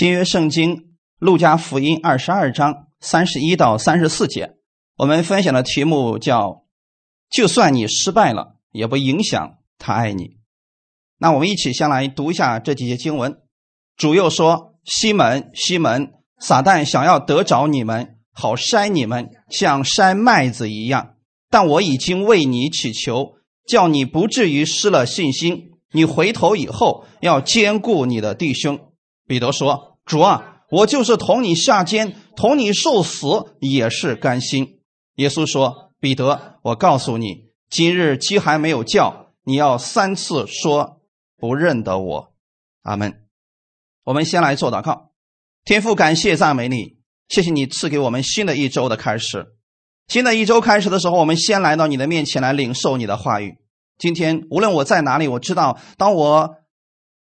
新约圣经路加福音二十二章三十一到三十四节，我们分享的题目叫“就算你失败了，也不影响他爱你”。那我们一起先来读一下这几节经文。主又说：“西门，西门，撒旦想要得着你们，好筛你们，像筛麦子一样。但我已经为你祈求，叫你不至于失了信心。你回头以后，要兼顾你的弟兄。”彼得说：“主啊，我就是同你下监，同你受死，也是甘心。”耶稣说：“彼得，我告诉你，今日鸡还没有叫，你要三次说不认得我。”阿门。我们先来做祷告，天父，感谢赞美你，谢谢你赐给我们新的一周的开始。新的一周开始的时候，我们先来到你的面前来领受你的话语。今天无论我在哪里，我知道当我。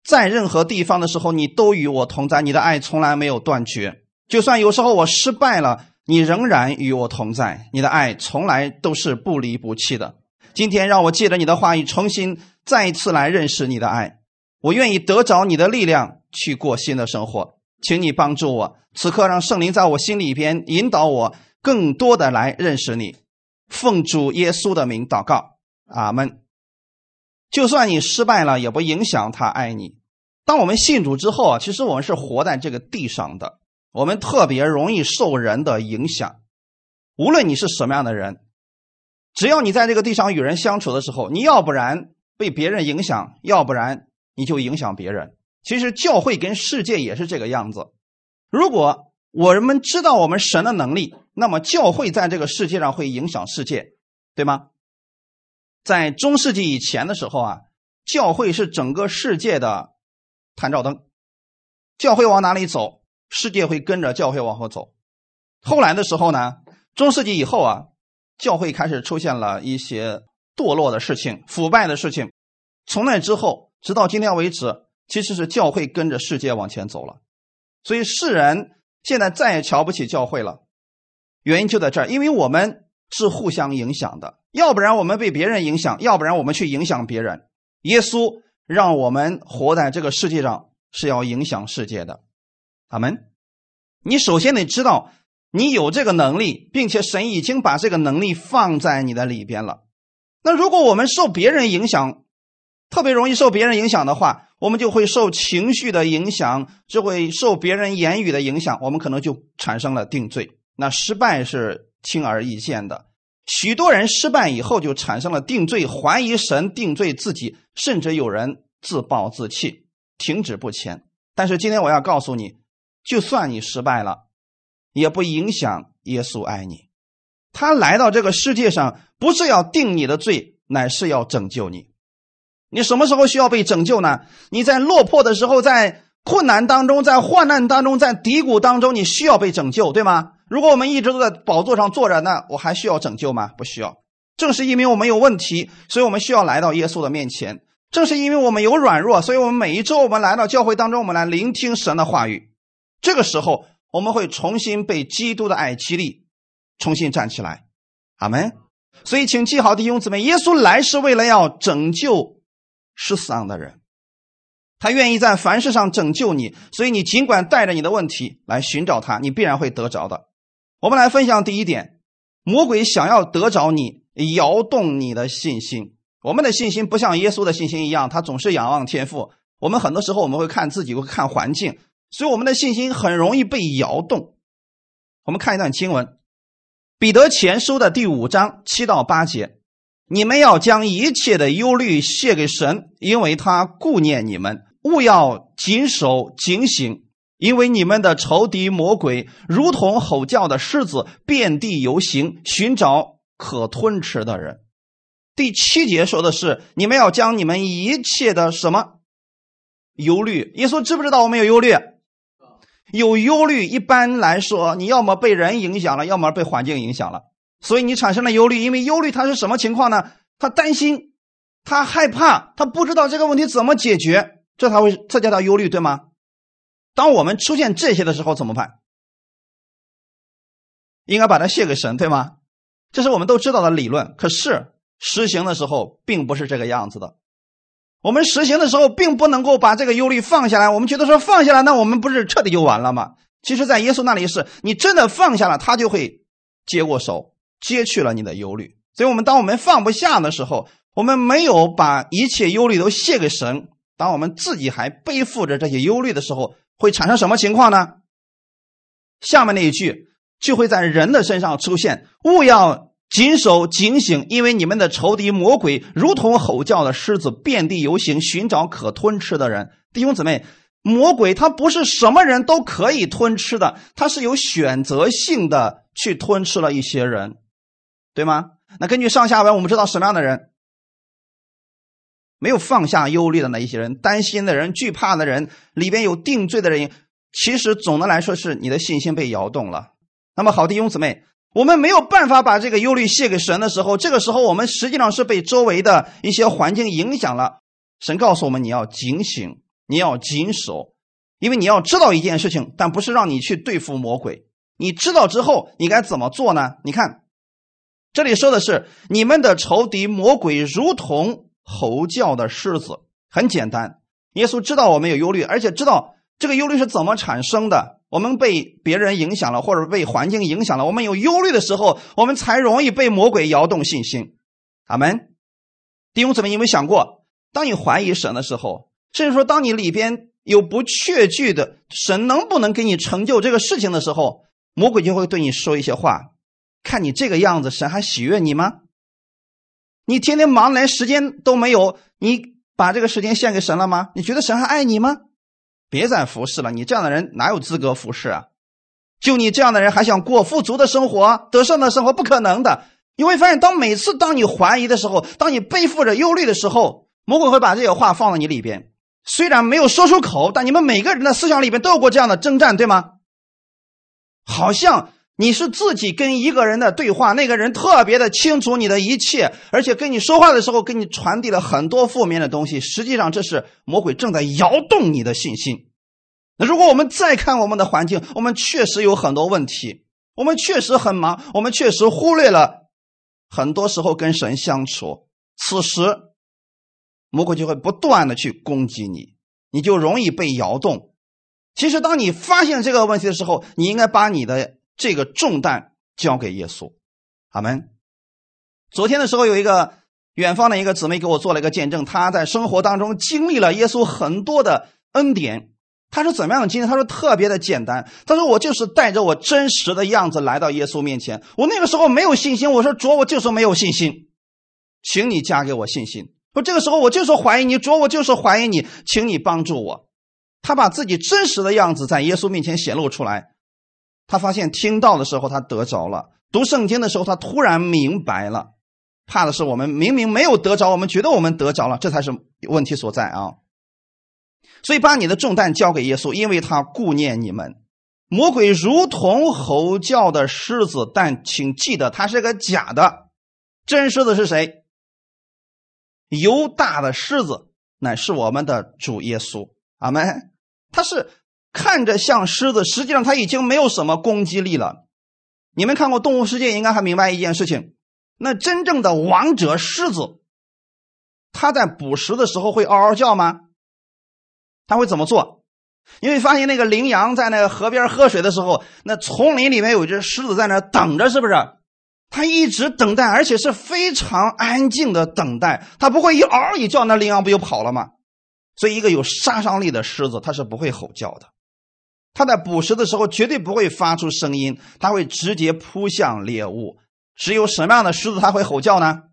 在任何地方的时候，你都与我同在，你的爱从来没有断绝。就算有时候我失败了，你仍然与我同在，你的爱从来都是不离不弃的。今天让我借着你的话语，重新再一次来认识你的爱。我愿意得着你的力量去过新的生活，请你帮助我。此刻让圣灵在我心里边引导我，更多的来认识你。奉主耶稣的名祷告，阿门。就算你失败了，也不影响他爱你。当我们信主之后啊，其实我们是活在这个地上的，我们特别容易受人的影响。无论你是什么样的人，只要你在这个地上与人相处的时候，你要不然被别人影响，要不然你就影响别人。其实教会跟世界也是这个样子。如果我们知道我们神的能力，那么教会在这个世界上会影响世界，对吗？在中世纪以前的时候啊，教会是整个世界的探照灯，教会往哪里走，世界会跟着教会往后走。后来的时候呢，中世纪以后啊，教会开始出现了一些堕落的事情、腐败的事情。从那之后，直到今天为止，其实是教会跟着世界往前走了。所以世人现在再也瞧不起教会了，原因就在这儿，因为我们是互相影响的。要不然我们被别人影响，要不然我们去影响别人。耶稣让我们活在这个世界上是要影响世界的。阿门。你首先得知道你有这个能力，并且神已经把这个能力放在你的里边了。那如果我们受别人影响，特别容易受别人影响的话，我们就会受情绪的影响，就会受别人言语的影响，我们可能就产生了定罪。那失败是轻而易见的。许多人失败以后就产生了定罪、怀疑神、定罪自己，甚至有人自暴自弃、停止不前。但是今天我要告诉你，就算你失败了，也不影响耶稣爱你。他来到这个世界上，不是要定你的罪，乃是要拯救你。你什么时候需要被拯救呢？你在落魄的时候，在困难当中，在患难当中，在低谷当中，你需要被拯救，对吗？如果我们一直都在宝座上坐着，那我还需要拯救吗？不需要。正是因为我们有问题，所以我们需要来到耶稣的面前。正是因为我们有软弱，所以我们每一周我们来到教会当中，我们来聆听神的话语。这个时候，我们会重新被基督的爱激励，重新站起来。阿门。所以，请记好弟兄姊妹，耶稣来是为了要拯救失丧的人。他愿意在凡事上拯救你，所以你尽管带着你的问题来寻找他，你必然会得着的。我们来分享第一点：魔鬼想要得着你，摇动你的信心。我们的信心不像耶稣的信心一样，他总是仰望天赋。我们很多时候我们会看自己，会看环境，所以我们的信心很容易被摇动。我们看一段经文，《彼得前书》的第五章七到八节：你们要将一切的忧虑卸给神，因为他顾念你们，勿要谨守警醒。因为你们的仇敌魔鬼如同吼叫的狮子，遍地游行，寻找可吞吃的人。第七节说的是，你们要将你们一切的什么忧虑？耶稣知不知道我们有忧虑？有忧虑，一般来说，你要么被人影响了，要么被环境影响了，所以你产生了忧虑。因为忧虑它是什么情况呢？他担心，他害怕，他不知道这个问题怎么解决，这才会这叫他忧虑，对吗？当我们出现这些的时候怎么办？应该把它卸给神，对吗？这是我们都知道的理论。可是实行的时候并不是这个样子的。我们实行的时候，并不能够把这个忧虑放下来。我们觉得说放下来，那我们不是彻底就完了吗？其实，在耶稣那里是，你真的放下了，他就会接过手，接去了你的忧虑。所以，我们当我们放不下的时候，我们没有把一切忧虑都卸给神，当我们自己还背负着这些忧虑的时候，会产生什么情况呢？下面那一句就会在人的身上出现：勿要。谨守警醒，因为你们的仇敌魔鬼如同吼叫的狮子，遍地游行，寻找可吞吃的人。弟兄姊妹，魔鬼他不是什么人都可以吞吃的，他是有选择性的去吞吃了一些人，对吗？那根据上下文，我们知道什么样的人没有放下忧虑的那一些人，担心的人，惧怕的人，里边有定罪的人，其实总的来说是你的信心被摇动了。那么好，弟兄姊妹。我们没有办法把这个忧虑卸给神的时候，这个时候我们实际上是被周围的一些环境影响了。神告诉我们：你要警醒，你要谨守，因为你要知道一件事情，但不是让你去对付魔鬼。你知道之后，你该怎么做呢？你看，这里说的是你们的仇敌魔鬼如同吼叫的狮子。很简单，耶稣知道我们有忧虑，而且知道这个忧虑是怎么产生的。我们被别人影响了，或者被环境影响了，我们有忧虑的时候，我们才容易被魔鬼摇动信心。阿门。弟兄姊妹，有没有想过，当你怀疑神的时候，甚至说当你里边有不确据的神能不能给你成就这个事情的时候，魔鬼就会对你说一些话。看你这个样子，神还喜悦你吗？你天天忙连时间都没有，你把这个时间献给神了吗？你觉得神还爱你吗？别再服侍了，你这样的人哪有资格服侍啊？就你这样的人还想过富足的生活、得胜的生活，不可能的。你会发现，当每次当你怀疑的时候，当你背负着忧虑的时候，魔鬼会把这些话放在你里边。虽然没有说出口，但你们每个人的思想里边都有过这样的征战，对吗？好像。你是自己跟一个人的对话，那个人特别的清楚你的一切，而且跟你说话的时候给你传递了很多负面的东西。实际上，这是魔鬼正在摇动你的信心。那如果我们再看我们的环境，我们确实有很多问题，我们确实很忙，我们确实忽略了很多时候跟神相处。此时，魔鬼就会不断的去攻击你，你就容易被摇动。其实，当你发现这个问题的时候，你应该把你的。这个重担交给耶稣，阿门。昨天的时候，有一个远方的一个姊妹给我做了一个见证，她在生活当中经历了耶稣很多的恩典。她是怎么样的经历？她说特别的简单。她说我就是带着我真实的样子来到耶稣面前。我那个时候没有信心，我说主，我就是没有信心，请你加给我信心。说这个时候我就是怀疑你，主，我就是怀疑你，请你帮助我。他把自己真实的样子在耶稣面前显露出来。他发现听到的时候他得着了，读圣经的时候他突然明白了。怕的是我们明明没有得着，我们觉得我们得着了，这才是问题所在啊。所以把你的重担交给耶稣，因为他顾念你们。魔鬼如同吼叫的狮子，但请记得他是个假的，真狮子是谁？犹大的狮子乃是我们的主耶稣。阿门。他是。看着像狮子，实际上它已经没有什么攻击力了。你们看过《动物世界》，应该还明白一件事情：那真正的王者狮子，它在捕食的时候会嗷嗷叫吗？它会怎么做？因为发现那个羚羊在那个河边喝水的时候，那丛林里面有一只狮子在那等着，是不是？它一直等待，而且是非常安静的等待，它不会一嗷一叫，那羚羊不就跑了吗？所以，一个有杀伤力的狮子，它是不会吼叫的。它在捕食的时候绝对不会发出声音，它会直接扑向猎物。只有什么样的狮子他会吼叫呢？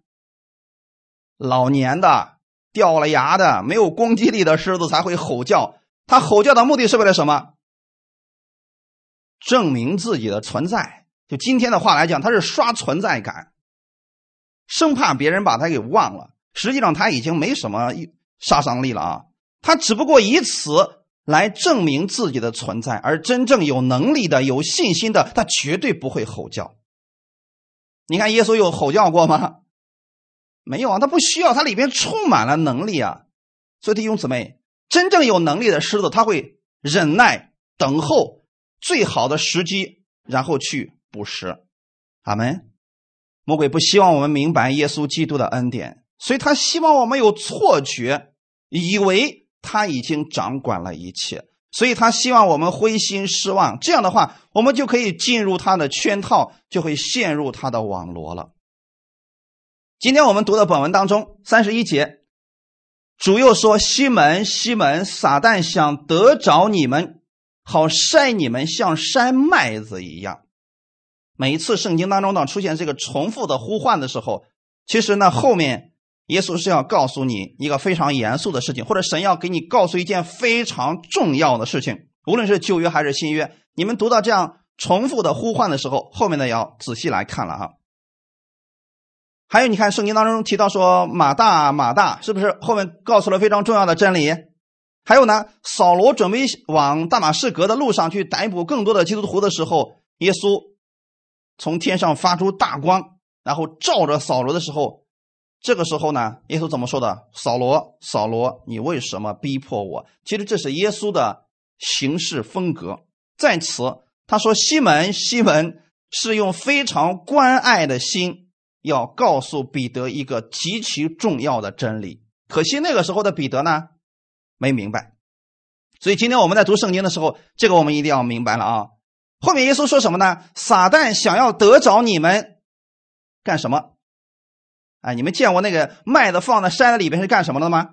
老年的、掉了牙的、没有攻击力的狮子才会吼叫。它吼叫的目的是为了什么？证明自己的存在。就今天的话来讲，它是刷存在感，生怕别人把它给忘了。实际上它已经没什么杀伤力了啊，他只不过以此。来证明自己的存在，而真正有能力的、有信心的，他绝对不会吼叫。你看耶稣有吼叫过吗？没有啊，他不需要，他里边充满了能力啊。所以弟兄姊妹，真正有能力的狮子，他会忍耐等候最好的时机，然后去捕食。阿门。魔鬼不希望我们明白耶稣基督的恩典，所以他希望我们有错觉。以为他已经掌管了一切，所以他希望我们灰心失望。这样的话，我们就可以进入他的圈套，就会陷入他的网罗了。今天我们读的本文当中，三十一节，主又说：“西门，西门，撒旦想得着你们，好筛你们，像筛麦子一样。”每一次圣经当中呢出现这个重复的呼唤的时候，其实呢后面耶稣是要告诉你一个非常严肃的事情，或者神要给你告诉一件非常重要的事情。无论是旧约还是新约，你们读到这样重复的呼唤的时候，后面的要仔细来看了哈。还有，你看圣经当中提到说马大马大，是不是后面告诉了非常重要的真理？还有呢，扫罗准备往大马士革的路上去逮捕更多的基督徒的时候，耶稣从天上发出大光，然后照着扫罗的时候，这个时候呢，耶稣怎么说的？扫罗，扫罗，你为什么逼迫我？其实这是耶稣的行事风格。在此，他说西门，西门是用非常关爱的心。要告诉彼得一个极其重要的真理，可惜那个时候的彼得呢，没明白。所以今天我们在读圣经的时候，这个我们一定要明白了啊。后面耶稣说什么呢？撒旦想要得着你们干什么？哎，你们见过那个麦子放在筛子里边是干什么的吗？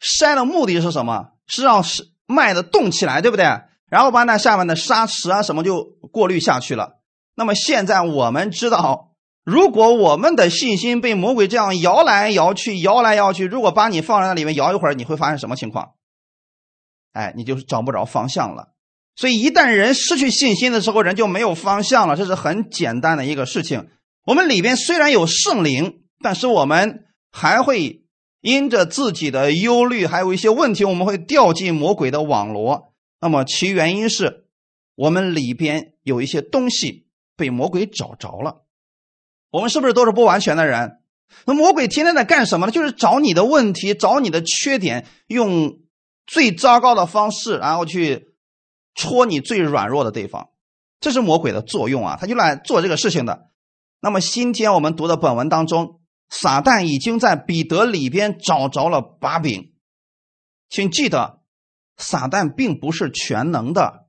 筛的目的是什么？是让麦子动起来，对不对？然后把那下面的沙石啊什么就过滤下去了。那么现在我们知道。如果我们的信心被魔鬼这样摇来摇去、摇来摇去，如果把你放在那里面摇一会儿，你会发生什么情况？哎，你就是找不着方向了。所以，一旦人失去信心的时候，人就没有方向了。这是很简单的一个事情。我们里边虽然有圣灵，但是我们还会因着自己的忧虑，还有一些问题，我们会掉进魔鬼的网罗。那么，其原因是我们里边有一些东西被魔鬼找着了。我们是不是都是不完全的人？那魔鬼天天在干什么呢？就是找你的问题，找你的缺点，用最糟糕的方式，然后去戳你最软弱的地方。这是魔鬼的作用啊，他就来做这个事情的。那么今天我们读的本文当中，撒旦已经在彼得里边找着了把柄，请记得，撒旦并不是全能的，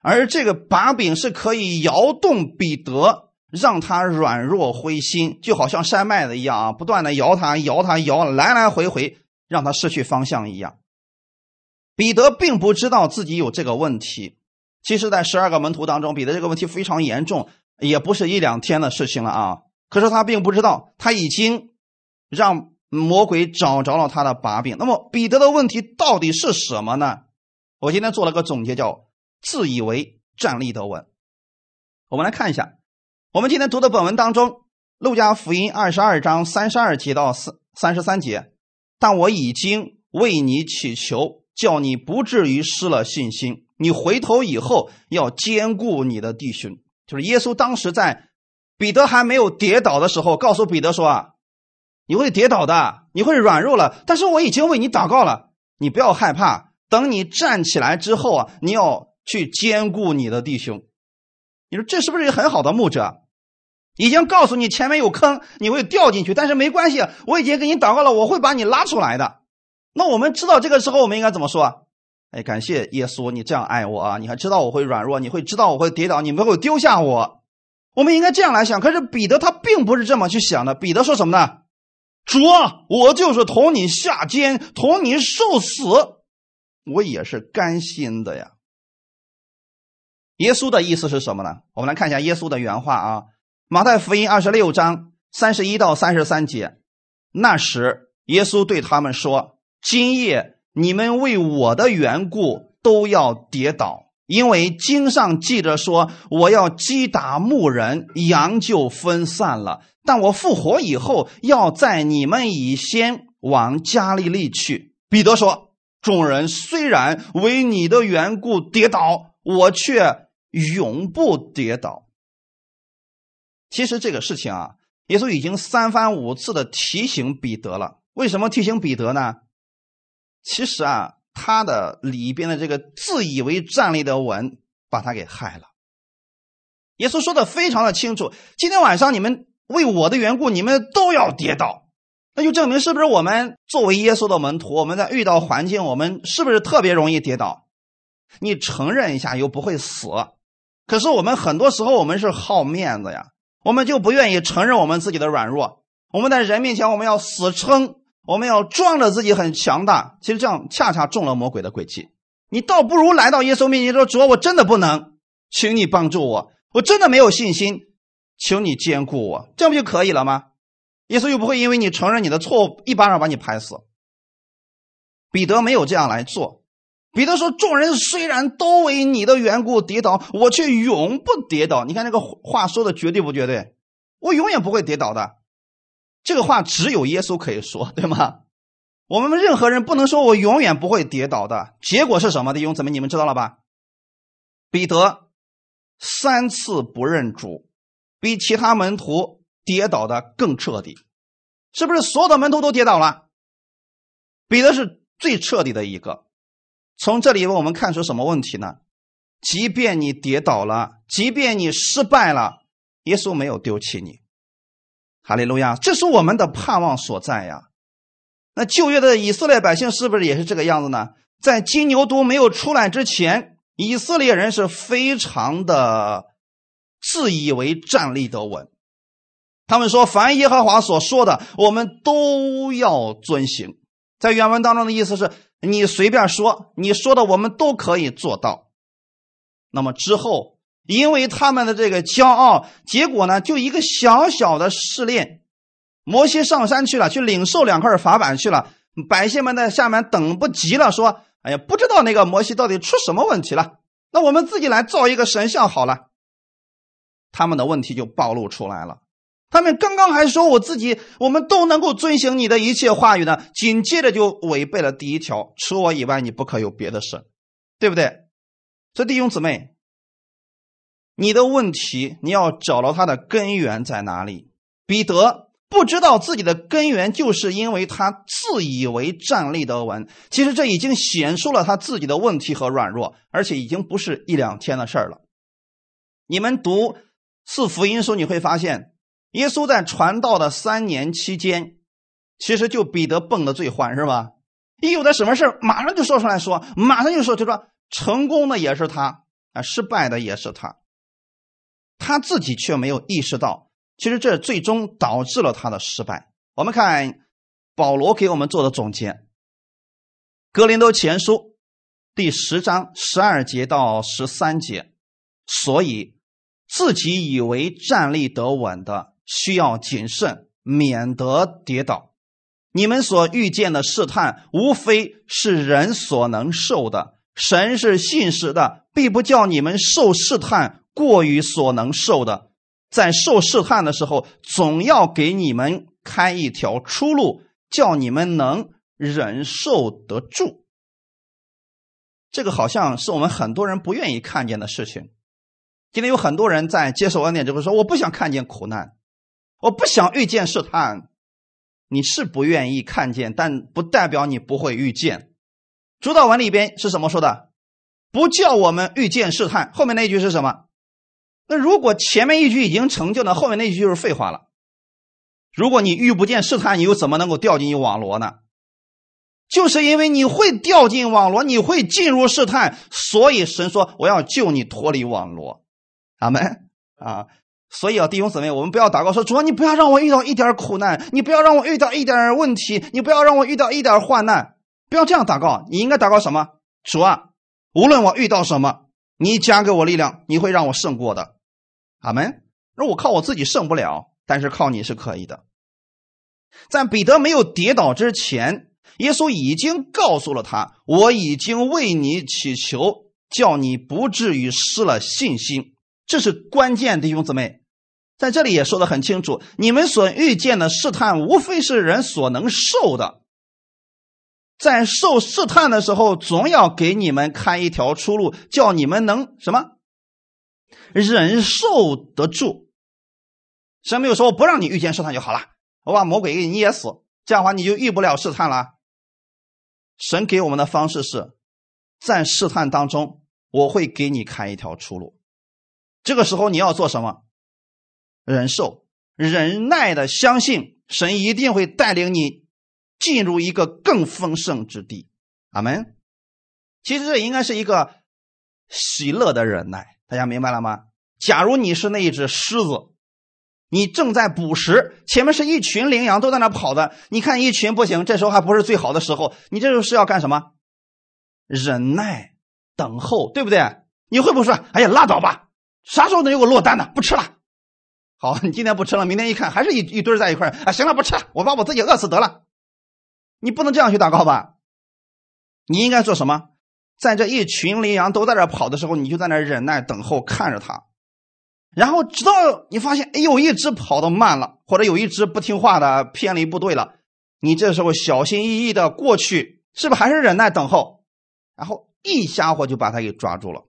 而这个把柄是可以摇动彼得。让他软弱灰心，就好像山麦子一样啊，不断的摇他，摇他，摇来来回回，让他失去方向一样。彼得并不知道自己有这个问题，其实，在十二个门徒当中，彼得这个问题非常严重，也不是一两天的事情了啊。可是他并不知道，他已经让魔鬼找着了他的把柄。那么，彼得的问题到底是什么呢？我今天做了个总结，叫自以为站立得稳。我们来看一下。我们今天读的本文当中，《路加福音》二十二章三十二节到三三十三节，但我已经为你祈求，叫你不至于失了信心。你回头以后要兼顾你的弟兄。就是耶稣当时在彼得还没有跌倒的时候，告诉彼得说：“啊，你会跌倒的，你会软弱了。但是我已经为你祷告了，你不要害怕。等你站起来之后啊，你要去兼顾你的弟兄。你说这是不是一个很好的牧者？”已经告诉你前面有坑，你会掉进去，但是没关系，我已经给你祷告了，我会把你拉出来的。那我们知道这个时候我们应该怎么说？哎，感谢耶稣，你这样爱我啊！你还知道我会软弱，你会知道我会跌倒，你没有丢下我。我们应该这样来想。可是彼得他并不是这么去想的。彼得说什么呢？主啊，我就是同你下监，同你受死，我也是甘心的呀。耶稣的意思是什么呢？我们来看一下耶稣的原话啊。马太福音二十六章三十一到三十三节，那时耶稣对他们说：“今夜你们为我的缘故都要跌倒，因为经上记着说，我要击打牧人，羊就分散了。但我复活以后，要在你们以先往加利利去。”彼得说：“众人虽然为你的缘故跌倒，我却永不跌倒。”其实这个事情啊，耶稣已经三番五次的提醒彼得了。为什么提醒彼得呢？其实啊，他的里边的这个自以为站立的稳，把他给害了。耶稣说的非常的清楚：今天晚上你们为我的缘故，你们都要跌倒。那就证明是不是我们作为耶稣的门徒，我们在遇到环境，我们是不是特别容易跌倒？你承认一下又不会死，可是我们很多时候我们是好面子呀，我们就不愿意承认我们自己的软弱。我们在人面前我们要死撑，我们要装着自己很强大。其实这样恰恰中了魔鬼的诡计。你倒不如来到耶稣面前说：“主，我真的不能，请你帮助我，我真的没有信心，请你兼顾我，这样不就可以了吗？”耶稣又不会因为你承认你的错误，一巴掌把你拍死。彼得没有这样来做。彼得说：“众人虽然都为你的缘故跌倒，我却永不跌倒。”你看这个话说的绝对不绝对？我永远不会跌倒的。这个话只有耶稣可以说，对吗？我们任何人不能说我永远不会跌倒的。结果是什么的？弟兄姊妹，你们知道了吧？彼得三次不认主，比其他门徒跌倒的更彻底，是不是？所有的门徒都跌倒了，彼得是最彻底的一个。从这里我们看出什么问题呢？即便你跌倒了，即便你失败了，耶稣没有丢弃你。哈利路亚！这是我们的盼望所在呀。那旧约的以色列百姓是不是也是这个样子呢？在金牛犊没有出来之前，以色列人是非常的自以为站立得稳。他们说：“凡耶和华所说的，我们都要遵行。”在原文当中的意思是你随便说，你说的我们都可以做到。那么之后，因为他们的这个骄傲，结果呢，就一个小小的试炼。摩西上山去了，去领受两块法板去了。百姓们在下面等不及了，说：“哎呀，不知道那个摩西到底出什么问题了？那我们自己来造一个神像好了。”他们的问题就暴露出来了。他们刚刚还说我自己，我们都能够遵行你的一切话语呢，紧接着就违背了第一条：除我以外，你不可有别的神，对不对？所以弟兄姊妹，你的问题你要找到它的根源在哪里？彼得。不知道自己的根源，就是因为他自以为站立得稳。其实这已经显出了他自己的问题和软弱，而且已经不是一两天的事儿了。你们读四福音书，你会发现，耶稣在传道的三年期间，其实就彼得蹦的最欢，是吧？一有的什么事马上就说出来说，马上就说，就说成功的也是他啊，失败的也是他，他自己却没有意识到。其实这最终导致了他的失败。我们看保罗给我们做的总结，《格林多前书》第十章十二节到十三节。所以，自己以为站立得稳的，需要谨慎，免得跌倒。你们所遇见的试探，无非是人所能受的。神是信实的，必不叫你们受试探过于所能受的。在受试探的时候，总要给你们开一条出路，叫你们能忍受得住。这个好像是我们很多人不愿意看见的事情。今天有很多人在接受恩典之后说：“我不想看见苦难，我不想遇见试探。”你是不愿意看见，但不代表你不会遇见。主导文里边是什么说的？不叫我们遇见试探。后面那句是什么？那如果前面一句已经成就了，后面那句就是废话了。如果你遇不见试探，你又怎么能够掉进网罗呢？就是因为你会掉进网罗，你会进入试探，所以神说我要救你脱离网罗。阿门啊！所以啊，弟兄姊妹，我们不要祷告说主啊，你不要让我遇到一点苦难，你不要让我遇到一点问题，你不要让我遇到一点患难，不要这样祷告。你应该祷告什么？主啊，无论我遇到什么。你加给我力量，你会让我胜过的，阿门。如果靠我自己胜不了，但是靠你是可以的。在彼得没有跌倒之前，耶稣已经告诉了他：“我已经为你祈求，叫你不至于失了信心。”这是关键，弟兄姊妹，在这里也说的很清楚：你们所遇见的试探，无非是人所能受的。在受试探的时候，总要给你们开一条出路，叫你们能什么忍受得住。神没有说我不让你遇见试探就好了，我把魔鬼给你捏死，这样的话你就遇不了试探了。神给我们的方式是在试探当中，我会给你开一条出路。这个时候你要做什么？忍受、忍耐的相信神一定会带领你进入一个更丰盛之地。阿门。其实这应该是一个喜乐的忍耐，大家明白了吗？假如你是那一只狮子，你正在捕食，前面是一群羚羊都在那跑的，你看一群不行，这时候还不是最好的时候，你这时候是要干什么？忍耐，等候，对不对？你会不会说：“哎呀，拉倒吧，啥时候能有个落单的？不吃了。”好，你今天不吃了，明天一看还是一一堆在一块啊，行了，不吃了，我把我自己饿死得了。你不能这样去祷告吧？你应该做什么？在这一群羚羊都在这跑的时候，你就在那忍耐等候，看着它，然后直到你发现，哎，有一只跑得慢了，或者有一只不听话的偏离部队了，你这时候小心翼翼的过去，是不是还是忍耐等候？然后一家伙就把他给抓住了。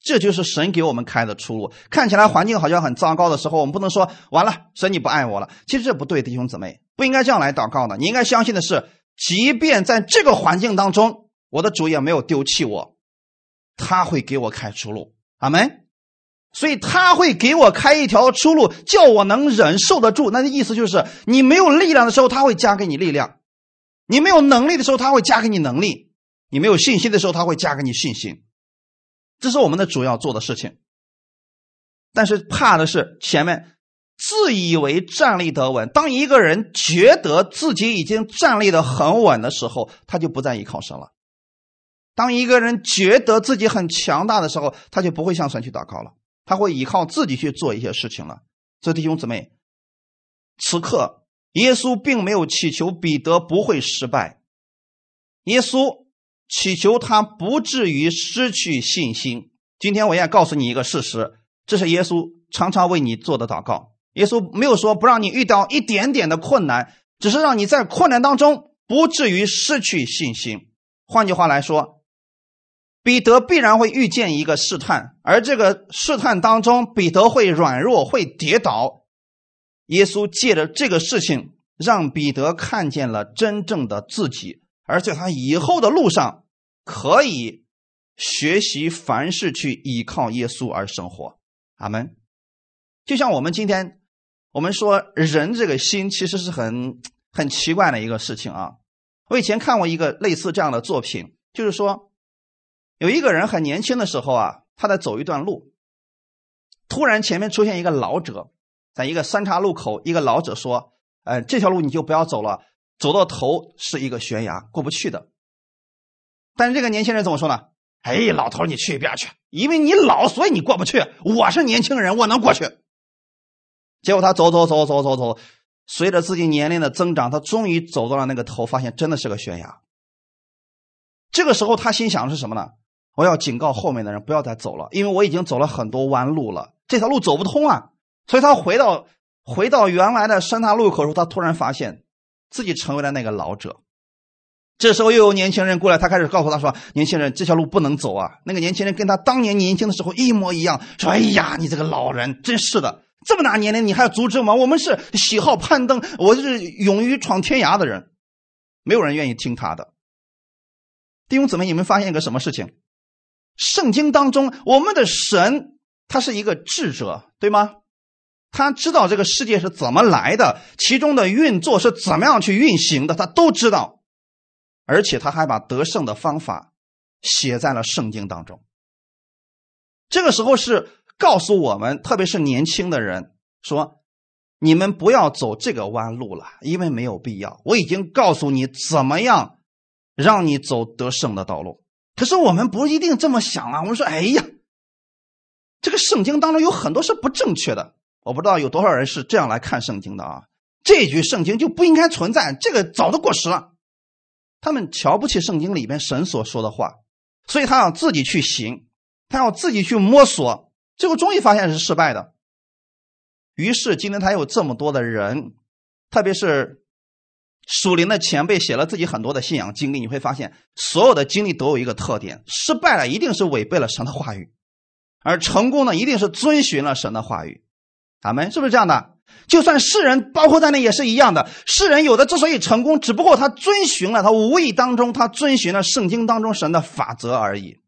这就是神给我们开的出路。看起来环境好像很糟糕的时候，我们不能说完了，神你不爱我了。其实这不对，弟兄姊妹，不应该这样来祷告的。你应该相信的是，即便在这个环境当中。我的主也没有丢弃我，他会给我开出路，阿门。所以他会给我开一条出路，叫我能忍受得住。那意思就是，你没有力量的时候，他会加给你力量；你没有能力的时候，他会加给你能力；你没有信心的时候，他会加给你信心。这是我们的主要做的事情。但是怕的是前面自以为站立得稳。当一个人觉得自己已经站立的很稳的时候，他就不再依靠神了。当一个人觉得自己很强大的时候，他就不会向神去祷告了，他会依靠自己去做一些事情了。所以弟兄姊妹，此刻耶稣并没有祈求彼得不会失败，耶稣祈求他不至于失去信心。今天我也告诉你一个事实，这是耶稣常常为你做的祷告。耶稣没有说不让你遇到一点点的困难，只是让你在困难当中不至于失去信心。换句话来说。彼得必然会遇见一个试探，而这个试探当中，彼得会软弱，会跌倒。耶稣借着这个事情，让彼得看见了真正的自己，而在他以后的路上，可以学习凡事去依靠耶稣而生活。阿门。就像我们今天，我们说人这个心其实是很很奇怪的一个事情啊。我以前看过一个类似这样的作品，就是说。有一个人很年轻的时候啊，他在走一段路，突然前面出现一个老者，在一个三岔路口，一个老者说：“呃，这条路你就不要走了，走到头是一个悬崖，过不去的。”但是这个年轻人怎么说呢？“哎，老头，你去一边去，因为你老，所以你过不去。我是年轻人，我能过去。”结果他走走走走走走，随着自己年龄的增长，他终于走到了那个头，发现真的是个悬崖。这个时候他心想的是什么呢？我要警告后面的人不要再走了，因为我已经走了很多弯路了，这条路走不通啊！所以他回到回到原来的山岔路口时候，他突然发现自己成为了那个老者。这时候又有年轻人过来，他开始告诉他说：“年轻人，这条路不能走啊！”那个年轻人跟他当年年轻的时候一模一样，说：“哎呀，你这个老人，真是的，这么大年龄你还要阻止吗？我们是喜好攀登，我是勇于闯天涯的人，没有人愿意听他的。”弟兄姊妹，你们发现一个什么事情？圣经当中，我们的神他是一个智者，对吗？他知道这个世界是怎么来的，其中的运作是怎么样去运行的，他都知道。而且他还把得胜的方法写在了圣经当中。这个时候是告诉我们，特别是年轻的人，说你们不要走这个弯路了，因为没有必要。我已经告诉你怎么样让你走得胜的道路。可是我们不一定这么想啊！我们说，哎呀，这个圣经当中有很多是不正确的。我不知道有多少人是这样来看圣经的啊？这句圣经就不应该存在，这个早都过时了。他们瞧不起圣经里边神所说的话，所以他要自己去行，他要自己去摸索，最后终于发现是失败的。于是今天他有这么多的人，特别是。属灵的前辈写了自己很多的信仰经历，你会发现所有的经历都有一个特点：失败了一定是违背了神的话语，而成功呢一定是遵循了神的话语。咱们是不是这样的？就算世人包括在内也是一样的。世人有的之所以成功，只不过他遵循了他无意当中他遵循了圣经当中神的法则而已。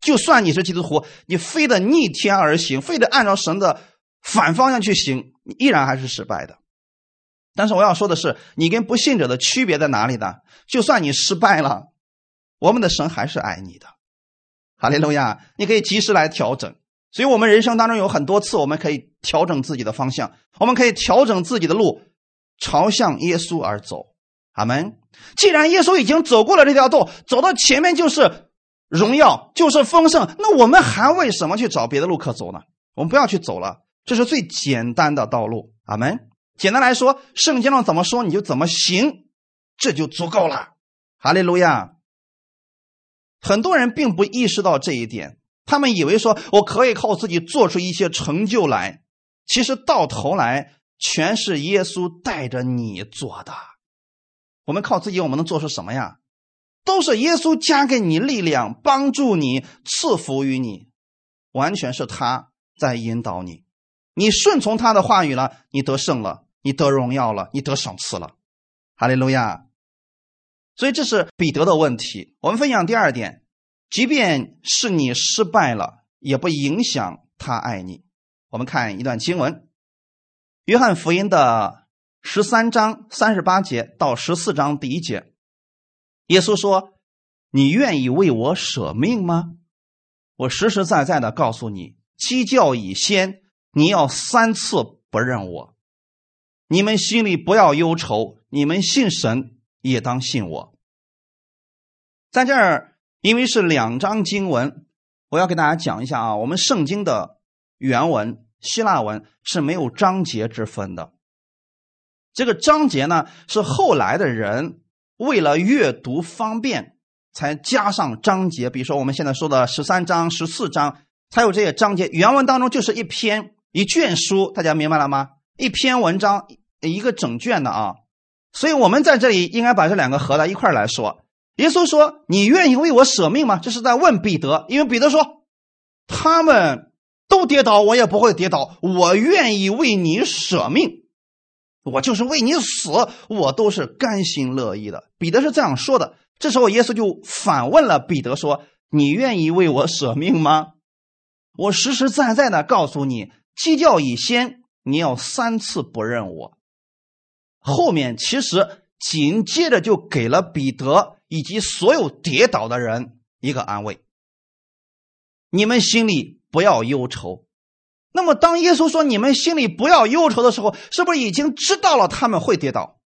就算你是基督徒，你非得逆天而行，非得按照神的反方向去行，你依然还是失败的。但是我要说的是，你跟不信者的区别在哪里呢？就算你失败了，我们的神还是爱你的。哈利路亚！你可以及时来调整。所以，我们人生当中有很多次，我们可以调整自己的方向，我们可以调整自己的路，朝向耶稣而走。阿门。既然耶稣已经走过了这条路，走到前面就是荣耀，就是丰盛，那我们还为什么去找别的路可走呢？我们不要去走了，这是最简单的道路。阿门。简单来说，圣经上怎么说你就怎么行，这就足够了。哈利路亚。很多人并不意识到这一点。他们以为说我可以靠自己做出一些成就来，其实到头来全是耶稣带着你做的。我们靠自己，我们能做出什么呀？都是耶稣加给你力量，帮助你，赐福于你，完全是他在引导你。你顺从他的话语了，你得胜了，你得荣耀了，你得赏赐了。哈利路亚！所以这是彼得的问题。我们分享第二点。即便是你失败了，也不影响他爱你。我们看一段经文，《约翰福音》的十三章三十八节到十四章第一节，耶稣说：“你愿意为我舍命吗？我实实在在的告诉你，鸡叫以先，你要三次不认我。你们心里不要忧愁，你们信神也当信我。”在这儿。因为是两章经文，我要给大家讲一下啊。我们圣经的原文希腊文是没有章节之分的。这个章节呢，是后来的人为了阅读方便才加上章节。比如说我们现在说的十三章、十四章，才有这些章节。原文当中就是一篇一卷书，大家明白了吗？一篇文章一个整卷的啊。所以我们在这里应该把这两个合在一块来说。耶稣说：“你愿意为我舍命吗？”这是在问彼得，因为彼得说：“他们都跌倒，我也不会跌倒。我愿意为你舍命，我就是为你死，我都是甘心乐意的。”彼得是这样说的。这时候，耶稣就反问了彼得说：“你愿意为我舍命吗？”我实实在在的告诉你，鸡叫以先，你要三次不认我。后面其实紧接着就给了彼得。以及所有跌倒的人一个安慰，你们心里不要忧愁。那么，当耶稣说你们心里不要忧愁的时候，是不是已经知道了他们会跌倒？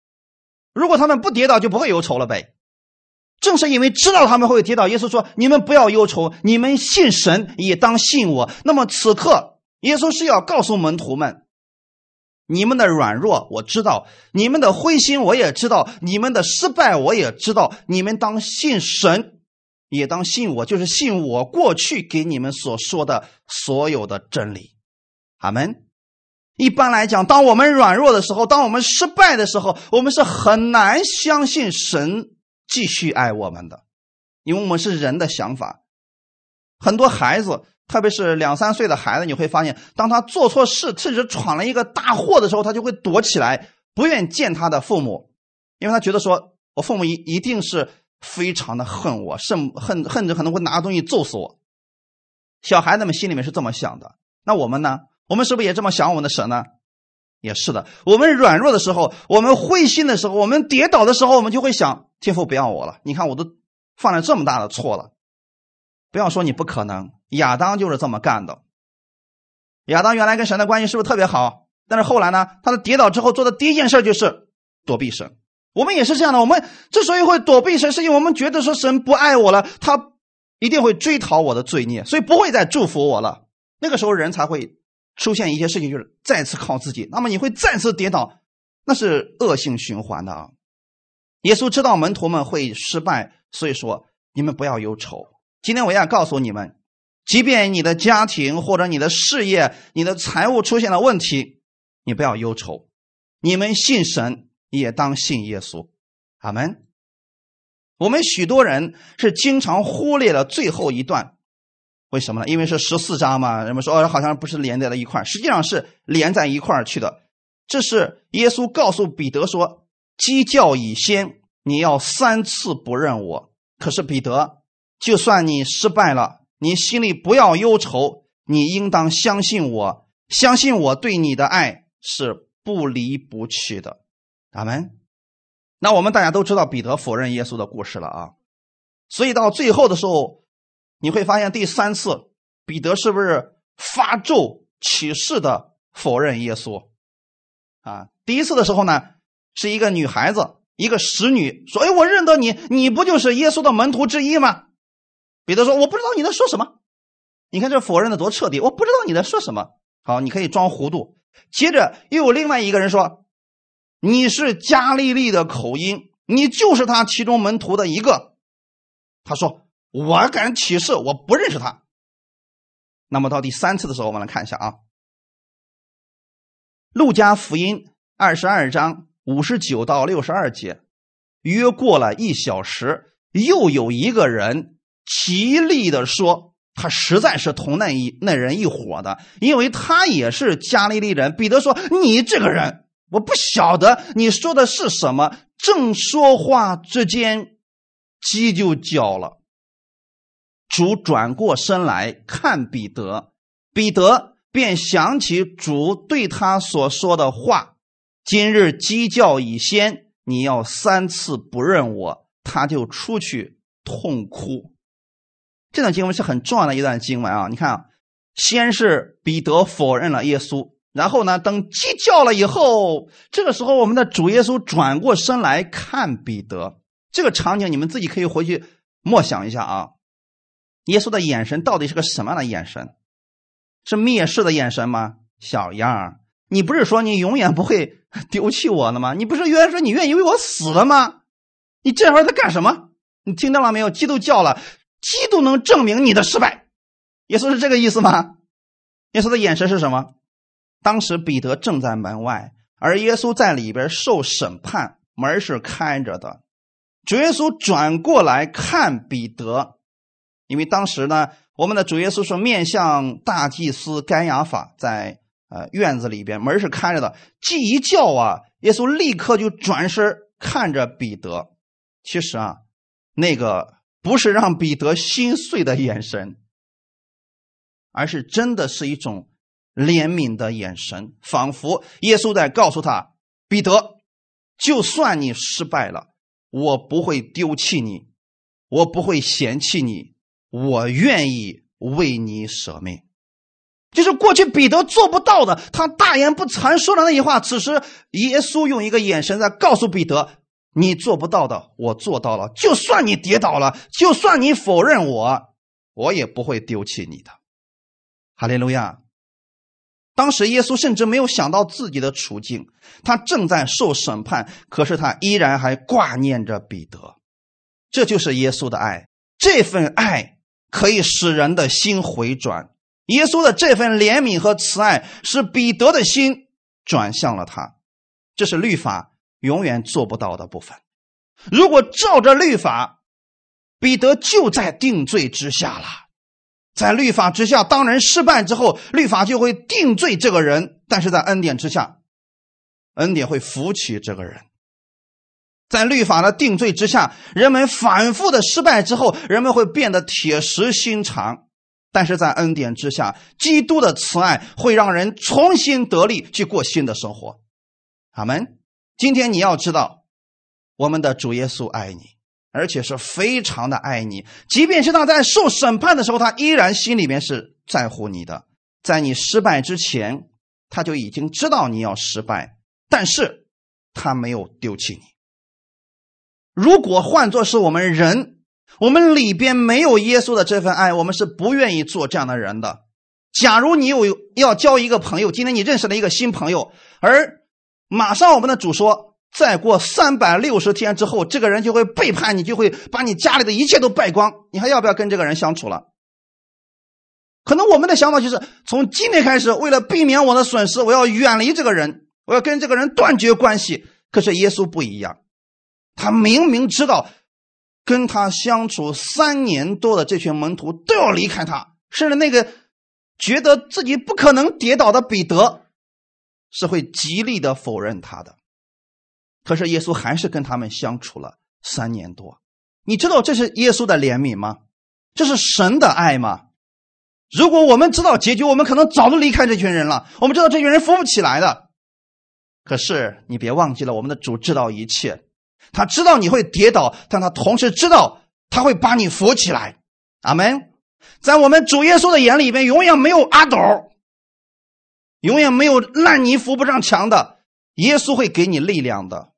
如果他们不跌倒，就不会忧愁了呗。正是因为知道他们会跌倒，耶稣说你们不要忧愁，你们信神也当信我。那么此刻，耶稣是要告诉门徒们。你们的软弱我知道，你们的灰心我也知道，你们的失败我也知道。你们当信神，也当信我，就是信我过去给你们所说的所有的真理。阿门。一般来讲，当我们软弱的时候，当我们失败的时候，我们是很难相信神继续爱我们的，因为我们是人的想法。很多孩子。特别是两三岁的孩子，你会发现，当他做错事，甚至闯了一个大祸的时候，他就会躲起来，不愿见他的父母，因为他觉得说，我父母一一定是非常的恨我，甚恨恨着可能会拿东西揍死我。小孩子们心里面是这么想的。那我们呢？我们是不是也这么想我们的神呢？也是的。我们软弱的时候，我们灰心的时候，我们跌倒的时候，我们就会想：天父不要我了。你看，我都犯了这么大的错了。不要说你不可能，亚当就是这么干的。亚当原来跟神的关系是不是特别好？但是后来呢，他的跌倒之后做的第一件事就是躲避神。我们也是这样的，我们之所以会躲避神，是因为我们觉得说神不爱我了，他一定会追讨我的罪孽，所以不会再祝福我了。那个时候人才会出现一些事情，就是再次靠自己。那么你会再次跌倒，那是恶性循环的啊。耶稣知道门徒们会失败，所以说你们不要忧愁。今天我要告诉你们，即便你的家庭或者你的事业、你的财务出现了问题，你不要忧愁。你们信神也当信耶稣，阿门。我们许多人是经常忽略了最后一段，为什么呢？因为是十四章嘛，人们说哦，好像不是连在了一块实际上是连在一块去的。这是耶稣告诉彼得说：“鸡叫以先，你要三次不认我。”可是彼得。就算你失败了，你心里不要忧愁，你应当相信我，相信我对你的爱是不离不弃的。阿门。那我们大家都知道彼得否认耶稣的故事了啊，所以到最后的时候，你会发现第三次彼得是不是发咒起誓的否认耶稣？啊，第一次的时候呢，是一个女孩子，一个使女说：“哎，我认得你，你不就是耶稣的门徒之一吗？”彼得说：“我不知道你在说什么。”你看这否认的多彻底！我不知道你在说什么。好，你可以装糊涂。接着又有另外一个人说：“你是加利利的口音，你就是他其中门徒的一个。”他说：“我敢起誓，我不认识他。”那么到第三次的时候，我们来看一下啊，《路加福音》二十二章五十九到六十二节，约过了一小时，又有一个人极力的说。他实在是同那一那人一伙的，因为他也是加利利人。彼得说：“你这个人，我不晓得你说的是什么。”正说话之间，鸡就叫了。主转过身来看彼得，彼得便想起主对他所说的话：“今日鸡叫已先，你要三次不认我。”他就出去痛哭。这段经文是很重要的一段经文啊！你看啊，先是彼得否认了耶稣，然后呢，等鸡叫了以后，这个时候我们的主耶稣转过身来看彼得，这个场景你们自己可以回去默想一下啊。耶稣的眼神到底是个什么样的眼神？是蔑视的眼神吗？小样儿，你不是说你永远不会丢弃我了吗？你不是原来说你愿意为我死了吗？你这会儿在干什么？你听到了没有？鸡都叫了。鸡都能证明你的失败，耶稣是这个意思吗？耶稣的眼神是什么？当时彼得正在门外，而耶稣在里边受审判，门是开着的。主耶稣转过来看彼得，因为当时呢，我们的主耶稣是面向大祭司该亚法，在呃院子里边，门是开着的。鸡一叫啊，耶稣立刻就转身看着彼得。其实啊，那个。不是让彼得心碎的眼神，而是真的是一种怜悯的眼神，仿佛耶稣在告诉他：“彼得，就算你失败了，我不会丢弃你，我不会嫌弃你，我愿意为你舍命。”就是过去彼得做不到的，他大言不惭说的那句话，此时耶稣用一个眼神在告诉彼得。你做不到的，我做到了。就算你跌倒了，就算你否认我，我也不会丢弃你的。哈利路亚！当时耶稣甚至没有想到自己的处境，他正在受审判，可是他依然还挂念着彼得。这就是耶稣的爱，这份爱可以使人的心回转。耶稣的这份怜悯和慈爱，使彼得的心转向了他。这是律法。永远做不到的部分。如果照着律法，彼得就在定罪之下了。在律法之下，当人失败之后，律法就会定罪这个人；但是在恩典之下，恩典会扶起这个人。在律法的定罪之下，人们反复的失败之后，人们会变得铁石心肠；但是在恩典之下，基督的慈爱会让人重新得力，去过新的生活。阿门。今天你要知道，我们的主耶稣爱你，而且是非常的爱你。即便是他在受审判的时候，他依然心里面是在乎你的。在你失败之前，他就已经知道你要失败，但是他没有丢弃你。如果换作是我们人，我们里边没有耶稣的这份爱，我们是不愿意做这样的人的。假如你有要交一个朋友，今天你认识了一个新朋友，而马上，我们的主说，再过三百六十天之后，这个人就会背叛你，就会把你家里的一切都败光。你还要不要跟这个人相处了？可能我们的想法就是，从今天开始，为了避免我的损失，我要远离这个人，我要跟这个人断绝关系。可是耶稣不一样，他明明知道，跟他相处三年多的这群门徒都要离开他，甚至那个觉得自己不可能跌倒的彼得。是会极力的否认他的，可是耶稣还是跟他们相处了三年多。你知道这是耶稣的怜悯吗？这是神的爱吗？如果我们知道结局，我们可能早都离开这群人了。我们知道这群人扶不起来的。可是你别忘记了，我们的主知道一切，他知道你会跌倒，但他同时知道他会把你扶起来。阿门。在我们主耶稣的眼里边，永远没有阿斗，永远没有烂泥扶不上墙的。耶稣会给你力量的。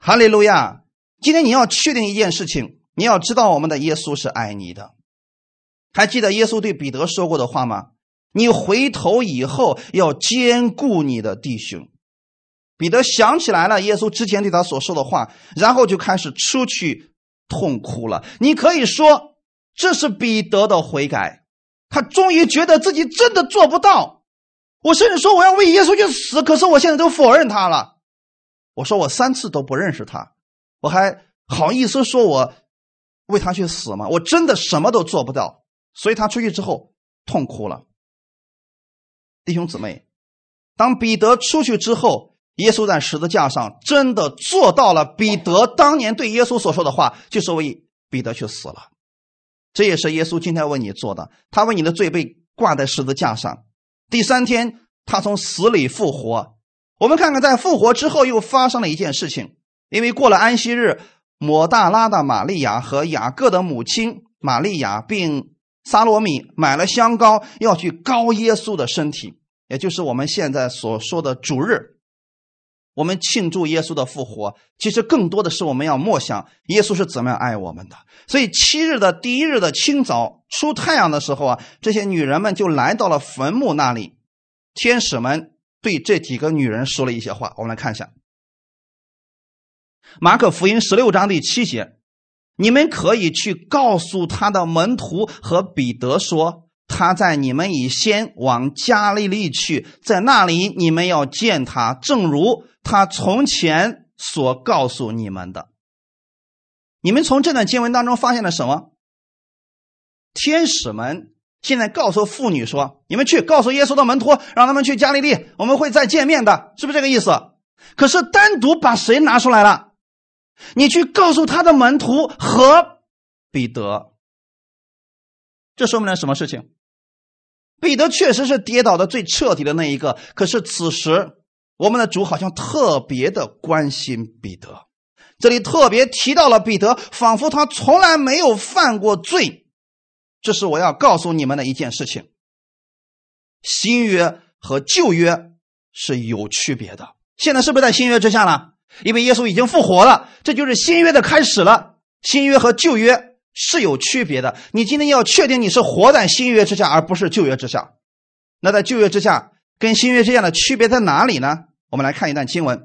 哈利路亚！今天你要确定一件事情，你要知道我们的耶稣是爱你的。还记得耶稣对彼得说过的话吗？你回头以后要兼顾你的弟兄。彼得想起来了耶稣之前对他所说的话，然后就开始出去痛哭了。你可以说这是彼得的悔改，他终于觉得自己真的做不到。我甚至说我要为耶稣去死，可是我现在都否认他了。我说我三次都不认识他，我还好意思说我为他去死吗？我真的什么都做不到。所以他出去之后痛哭了。弟兄姊妹，当彼得出去之后，耶稣在十字架上真的做到了彼得当年对耶稣所说的话，就是为彼得去死了。这也是耶稣今天为你做的，他为你的罪被挂在十字架上。第三天，他从死里复活。我们看看，在复活之后又发生了一件事情。因为过了安息日，抹大拉的玛利亚和雅各的母亲玛利亚，并撒罗米买了香膏，要去膏耶稣的身体，也就是我们现在所说的主日。我们庆祝耶稣的复活，其实更多的是我们要默想耶稣是怎么样爱我们的。所以七日的第一日的清早出太阳的时候啊，这些女人们就来到了坟墓那里。天使们对这几个女人说了一些话，我们来看一下。马可福音十六章第七节：“你们可以去告诉他的门徒和彼得说，他在你们以先往加利利去，在那里你们要见他，正如。”他从前所告诉你们的，你们从这段经文当中发现了什么？天使们现在告诉妇女说：“你们去告诉耶稣的门徒，让他们去加利利，我们会再见面的，是不是这个意思？”可是单独把谁拿出来了？你去告诉他的门徒和彼得，这说明了什么事情？彼得确实是跌倒的最彻底的那一个，可是此时。我们的主好像特别的关心彼得，这里特别提到了彼得，仿佛他从来没有犯过罪。这是我要告诉你们的一件事情：新约和旧约是有区别的。现在是不是在新约之下了？因为耶稣已经复活了，这就是新约的开始了。新约和旧约是有区别的。你今天要确定你是活在新约之下，而不是旧约之下。那在旧约之下。跟新约之间的区别在哪里呢？我们来看一段经文，《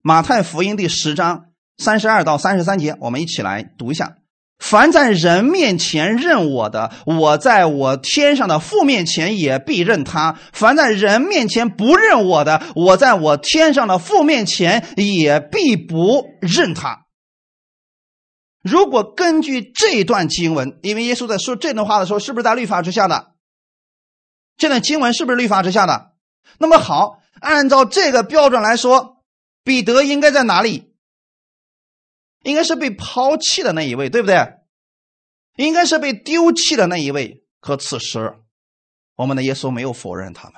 马太福音》第十章三十二到三十三节，我们一起来读一下：凡在人面前认我的，我在我天上的父面前也必认他；凡在人面前不认我的，我在我天上的父面前也必不认他。如果根据这段经文，因为耶稣在说这段话的时候，是不是在律法之下的？这段经文是不是律法之下的？那么好，按照这个标准来说，彼得应该在哪里？应该是被抛弃的那一位，对不对？应该是被丢弃的那一位。可此时，我们的耶稣没有否认他们。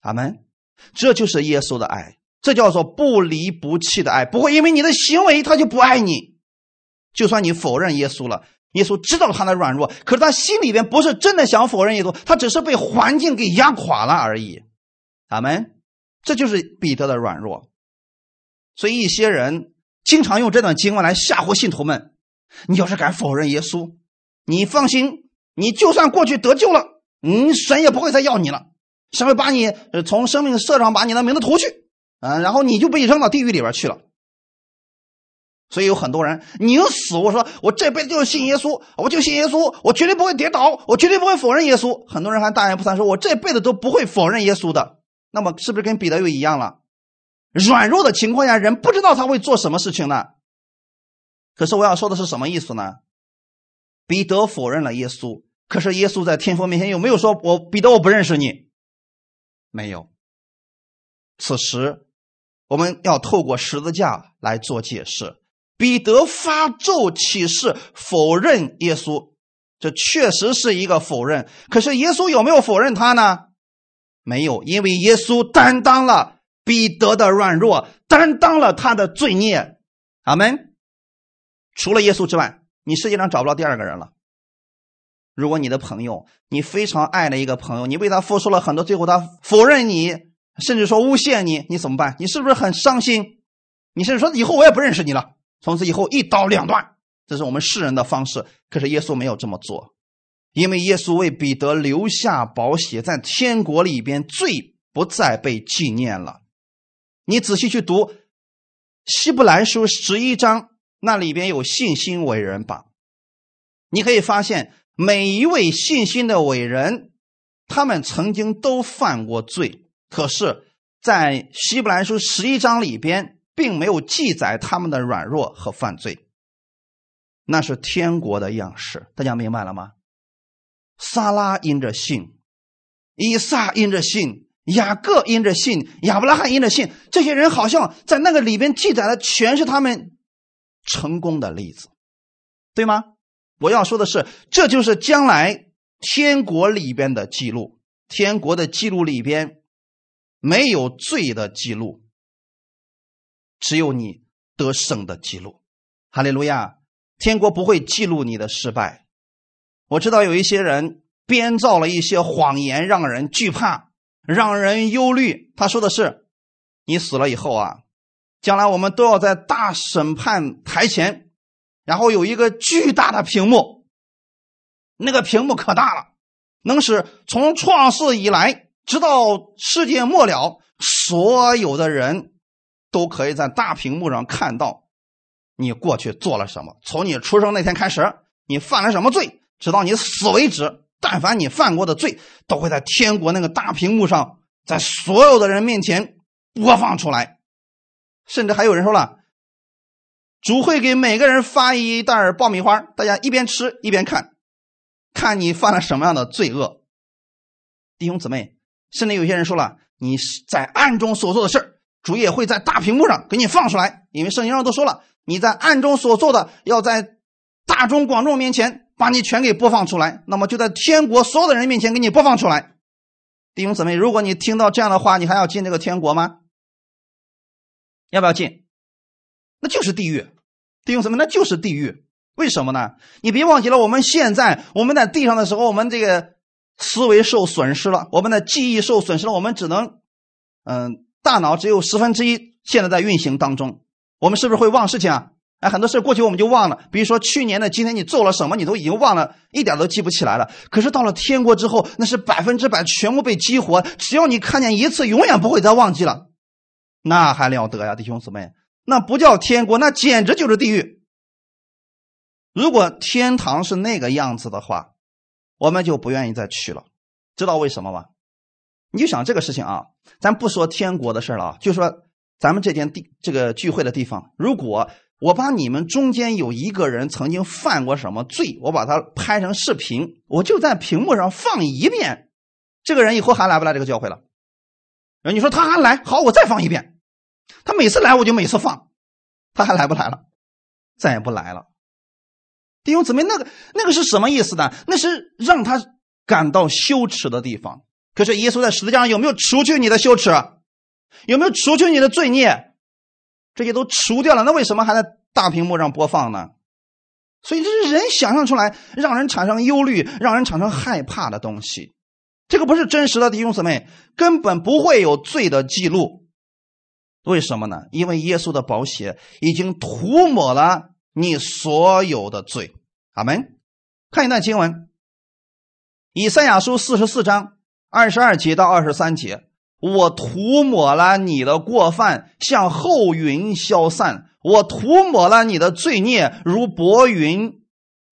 阿门。这就是耶稣的爱，这叫做不离不弃的爱，不会因为你的行为他就不爱你。就算你否认耶稣了。耶稣知道他的软弱，可是他心里边不是真的想否认耶稣，他只是被环境给压垮了而已。阿门。这就是彼得的软弱。所以一些人经常用这段经文来吓唬信徒们：你要是敢否认耶稣，你放心，你就算过去得救了，嗯，神也不会再要你了，神会把你从生命册上把你的名字涂去，嗯，然后你就被扔到地狱里边去了。所以有很多人宁死，我说我这辈子就信耶稣，我就信耶稣，我绝对不会跌倒，我绝对不会否认耶稣。很多人还大言不惭说，我这辈子都不会否认耶稣的。那么是不是跟彼得又一样了？软弱的情况下，人不知道他会做什么事情呢？可是我要说的是什么意思呢？彼得否认了耶稣，可是耶稣在天父面前有没有说我彼得我不认识你？没有。此时我们要透过十字架来做解释。彼得发咒起誓否认耶稣，这确实是一个否认。可是耶稣有没有否认他呢？没有，因为耶稣担当了彼得的软弱，担当了他的罪孽。阿门。除了耶稣之外，你世界上找不到第二个人了。如果你的朋友，你非常爱的一个朋友，你为他付出了很多，最后他否认你，甚至说诬陷你，你怎么办？你是不是很伤心？你甚至说以后我也不认识你了，从此以后一刀两断。这是我们世人的方式，可是耶稣没有这么做，因为耶稣为彼得留下宝血，在天国里边罪不再被纪念了。你仔细去读希伯来书十一章，那里边有信心伟人榜，你可以发现每一位信心的伟人，他们曾经都犯过罪，可是，在希伯来书十一章里边，并没有记载他们的软弱和犯罪。那是天国的样式，大家明白了吗？撒拉因着信，以撒因着信，雅各因着信，亚伯拉罕因着信，这些人好像在那个里边记载的全是他们成功的例子，对吗？我要说的是，这就是将来天国里边的记录。天国的记录里边没有罪的记录，只有你得胜的记录。哈利路亚。天国不会记录你的失败。我知道有一些人编造了一些谎言，让人惧怕，让人忧虑。他说的是：“你死了以后啊，将来我们都要在大审判台前，然后有一个巨大的屏幕，那个屏幕可大了，能使从创世以来直到世界末了，所有的人都可以在大屏幕上看到。”你过去做了什么？从你出生那天开始，你犯了什么罪？直到你死为止，但凡你犯过的罪，都会在天国那个大屏幕上，在所有的人面前播放出来。甚至还有人说了，主会给每个人发一袋爆米花，大家一边吃一边看，看你犯了什么样的罪恶。弟兄姊妹，甚至有些人说了，你在暗中所做的事，主也会在大屏幕上给你放出来，因为圣经上都说了。你在暗中所做的，要在大众广众面前把你全给播放出来，那么就在天国所有的人面前给你播放出来。弟兄姊妹，如果你听到这样的话，你还要进这个天国吗？要不要进？那就是地狱。弟兄姊妹，那就是地狱。为什么呢？你别忘记了，我们现在我们在地上的时候，我们这个思维受损失了，我们的记忆受损失了，我们只能，嗯，大脑只有十分之一现在在运行当中。我们是不是会忘事情啊？哎，很多事过去我们就忘了。比如说去年的今天你做了什么，你都已经忘了，一点都记不起来了。可是到了天国之后，那是百分之百全部被激活。只要你看见一次，永远不会再忘记了。那还了得呀，弟兄姊妹，那不叫天国，那简直就是地狱。如果天堂是那个样子的话，我们就不愿意再去了。知道为什么吗？你就想这个事情啊，咱不说天国的事了啊，就说。咱们这间地这个聚会的地方，如果我把你们中间有一个人曾经犯过什么罪，我把他拍成视频，我就在屏幕上放一遍，这个人以后还来不来这个教会了？你说他还来，好，我再放一遍。他每次来我就每次放，他还来不来了？再也不来了。弟兄姊妹，那个那个是什么意思呢？那是让他感到羞耻的地方。可是耶稣在十字架上有没有除去你的羞耻？有没有除去你的罪孽？这些都除掉了，那为什么还在大屏幕上播放呢？所以这是人想象出来，让人产生忧虑、让人产生害怕的东西。这个不是真实的弟兄姊妹，根本不会有罪的记录。为什么呢？因为耶稣的宝血已经涂抹了你所有的罪。阿门。看一段经文，以赛亚书四十四章二十二节到二十三节。我涂抹了你的过犯，像后云消散；我涂抹了你的罪孽，如薄云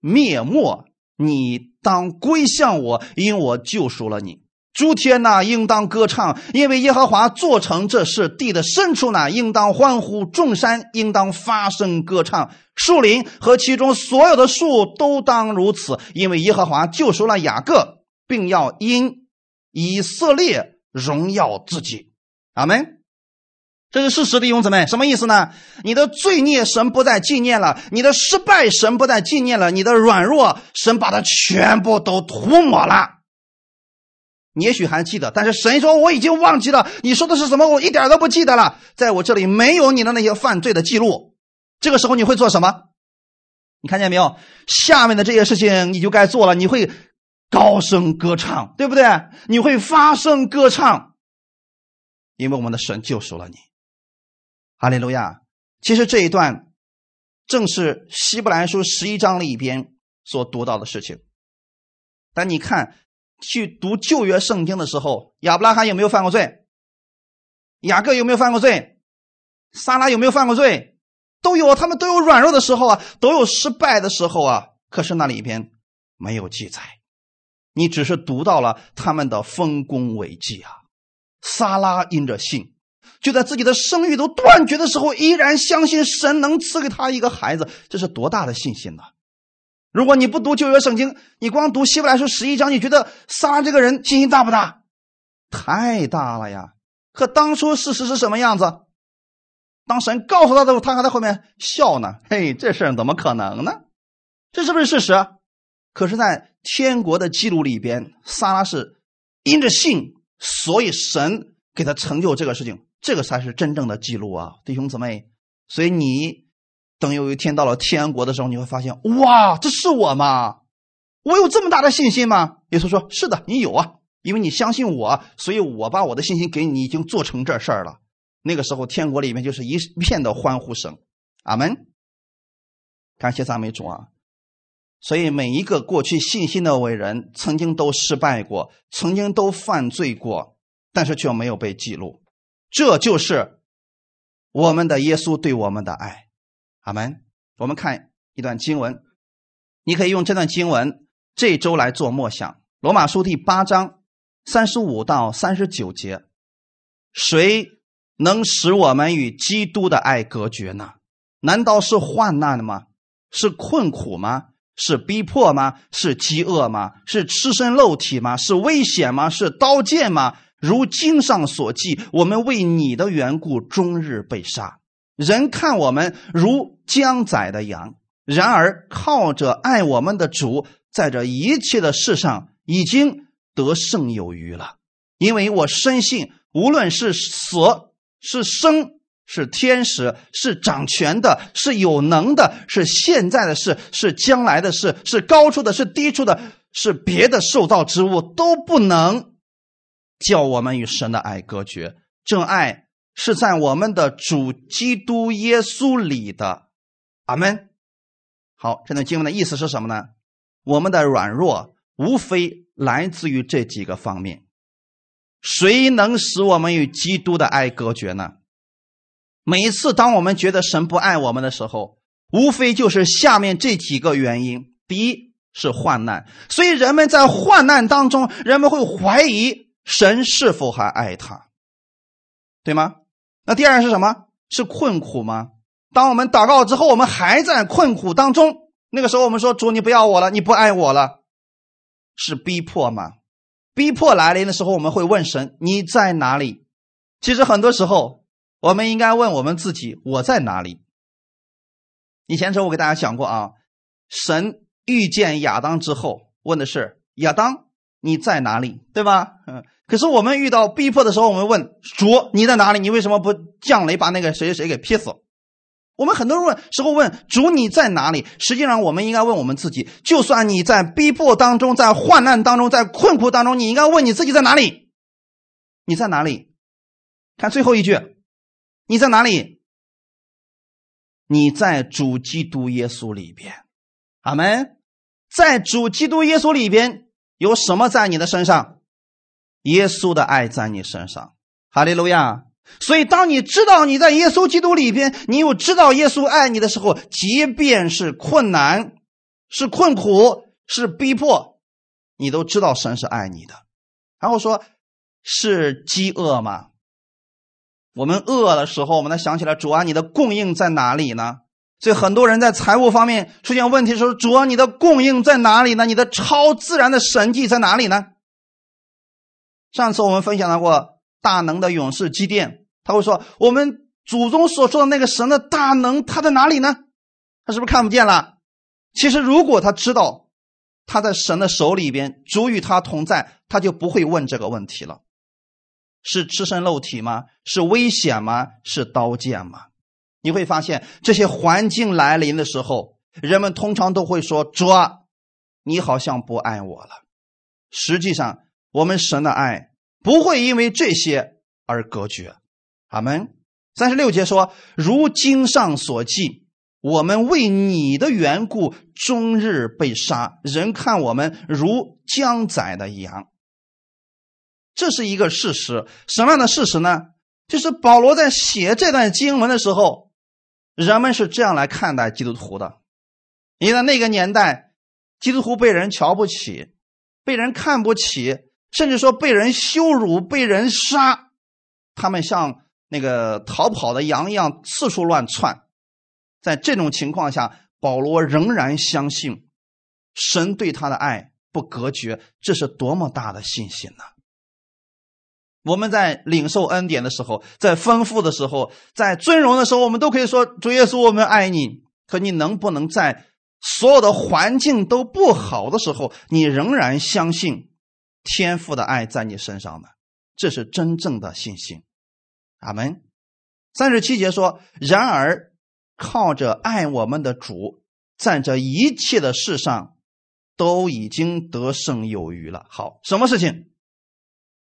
灭没。你当归向我，因我救赎了你。诸天呐，应当歌唱，因为耶和华做成这事；地的深处呢，应当欢呼；众山应当发声歌唱，树林和其中所有的树都当如此，因为耶和华救赎了雅各，并要因以色列。荣耀自己，阿门。这是事实，弟兄姊妹，什么意思呢？你的罪孽神不再纪念了，你的失败神不再纪念了，你的软弱神把它全部都涂抹了。你也许还记得，但是神说我已经忘记了，你说的是什么？我一点都不记得了，在我这里没有你的那些犯罪的记录。这个时候你会做什么？你看见没有？下面的这些事情你就该做了，你会高声歌唱，对不对？你会发声歌唱，因为我们的神救赎了你。哈利路亚！其实这一段正是希伯来书十一章里边所读到的事情。但你看。去读旧约圣经的时候，亚伯拉罕有没有犯过罪？雅各有没有犯过罪？撒拉有没有犯过罪？都有，他们都有软弱的时候啊，都有失败的时候啊。可是那里边没有记载，你只是读到了他们的丰功伟绩啊。撒拉因着信，就在自己的生育都断绝的时候，依然相信神能赐给他一个孩子，这是多大的信心呢？如果你不读旧约圣经，你光读希伯来书十一章，你觉得撒拉这个人信心大不大？太大了呀！可当初事实是什么样子？当神告诉他的时候，他还在后面笑呢。嘿，这事怎么可能呢？这是不是事实？可是，在天国的记录里边，撒拉是因着信，所以神给他成就这个事情，这个才是真正的记录啊，弟兄姊妹。所以你。等有一天到了天国的时候，你会发现，哇，这是我吗？我有这么大的信心吗？耶稣说：“是的，你有啊，因为你相信我，所以我把我的信心给你，已经做成这事儿了。”那个时候，天国里面就是一片的欢呼声。阿门。感谢赞美主啊！所以每一个过去信心的伟人，曾经都失败过，曾经都犯罪过，但是却没有被记录。这就是我们的耶稣对我们的爱。阿门。我们看一段经文，你可以用这段经文这周来做默想。罗马书第八章三十五到三十九节：谁能使我们与基督的爱隔绝呢？难道是患难吗？是困苦吗？是逼迫吗？是饥饿吗？是赤身露体吗？是危险吗？是刀剑吗？如经上所记，我们为你的缘故，终日被杀。人看我们如将宰的羊，然而靠着爱我们的主，在这一切的事上已经得胜有余了。因为我深信，无论是死是生，是天使，是掌权的，是有能的，是现在的事，是将来的事，是高处的，是低处的，是别的受造之物，都不能叫我们与神的爱隔绝。这爱。是在我们的主基督耶稣里的，阿门。好，这段经文的意思是什么呢？我们的软弱无非来自于这几个方面。谁能使我们与基督的爱隔绝呢？每一次当我们觉得神不爱我们的时候，无非就是下面这几个原因：第一是患难，所以人们在患难当中，人们会怀疑神是否还爱他，对吗？那第二是什么？是困苦吗？当我们祷告之后，我们还在困苦当中，那个时候我们说：“主，你不要我了，你不爱我了。”是逼迫吗？逼迫来临的时候，我们会问神：“你在哪里？”其实很多时候，我们应该问我们自己：“我在哪里？”以前时候我给大家讲过啊，神遇见亚当之后，问的是：“亚当，你在哪里？”对吧？嗯。可是我们遇到逼迫的时候，我们问主你在哪里？你为什么不降雷把那个谁谁谁给劈死？我们很多人问时候问主你在哪里？实际上我们应该问我们自己：就算你在逼迫当中，在患难当中，在困苦当中，你应该问你自己在哪里？你在哪里？看最后一句，你在哪里？你在主基督耶稣里边，阿门。在主基督耶稣里边有什么在你的身上？耶稣的爱在你身上，哈利路亚！所以，当你知道你在耶稣基督里边，你又知道耶稣爱你的时候，即便是困难、是困苦、是逼迫，你都知道神是爱你的。然后说，是饥饿吗？我们饿的时候，我们才想起来，主啊，你的供应在哪里呢？所以，很多人在财务方面出现问题的时候，主啊，你的供应在哪里呢？你的超自然的神迹在哪里呢？上次我们分享到过大能的勇士基甸，他会说：“我们祖宗所说的那个神的大能，他在哪里呢？他是不是看不见了？其实，如果他知道他在神的手里边，主与他同在，他就不会问这个问题了：是赤身露体吗？是危险吗？是刀剑吗？你会发现，这些环境来临的时候，人们通常都会说：“主啊，你好像不爱我了。”实际上，我们神的爱不会因为这些而隔绝。阿门。三十六节说：“如经上所记，我们为你的缘故，终日被杀，人看我们如将宰的羊。”这是一个事实。什么样的事实呢？就是保罗在写这段经文的时候。人们是这样来看待基督徒的，因为在那个年代，基督徒被人瞧不起，被人看不起，甚至说被人羞辱、被人杀，他们像那个逃跑的羊一样四处乱窜。在这种情况下，保罗仍然相信神对他的爱不隔绝，这是多么大的信心呢？我们在领受恩典的时候，在丰富的时候，在尊荣的时候，我们都可以说：“主耶稣，我们爱你。”可你能不能在所有的环境都不好的时候，你仍然相信天父的爱在你身上呢？这是真正的信心。阿门。三十七节说：“然而靠着爱我们的主，在这一切的事上都已经得胜有余了。”好，什么事情？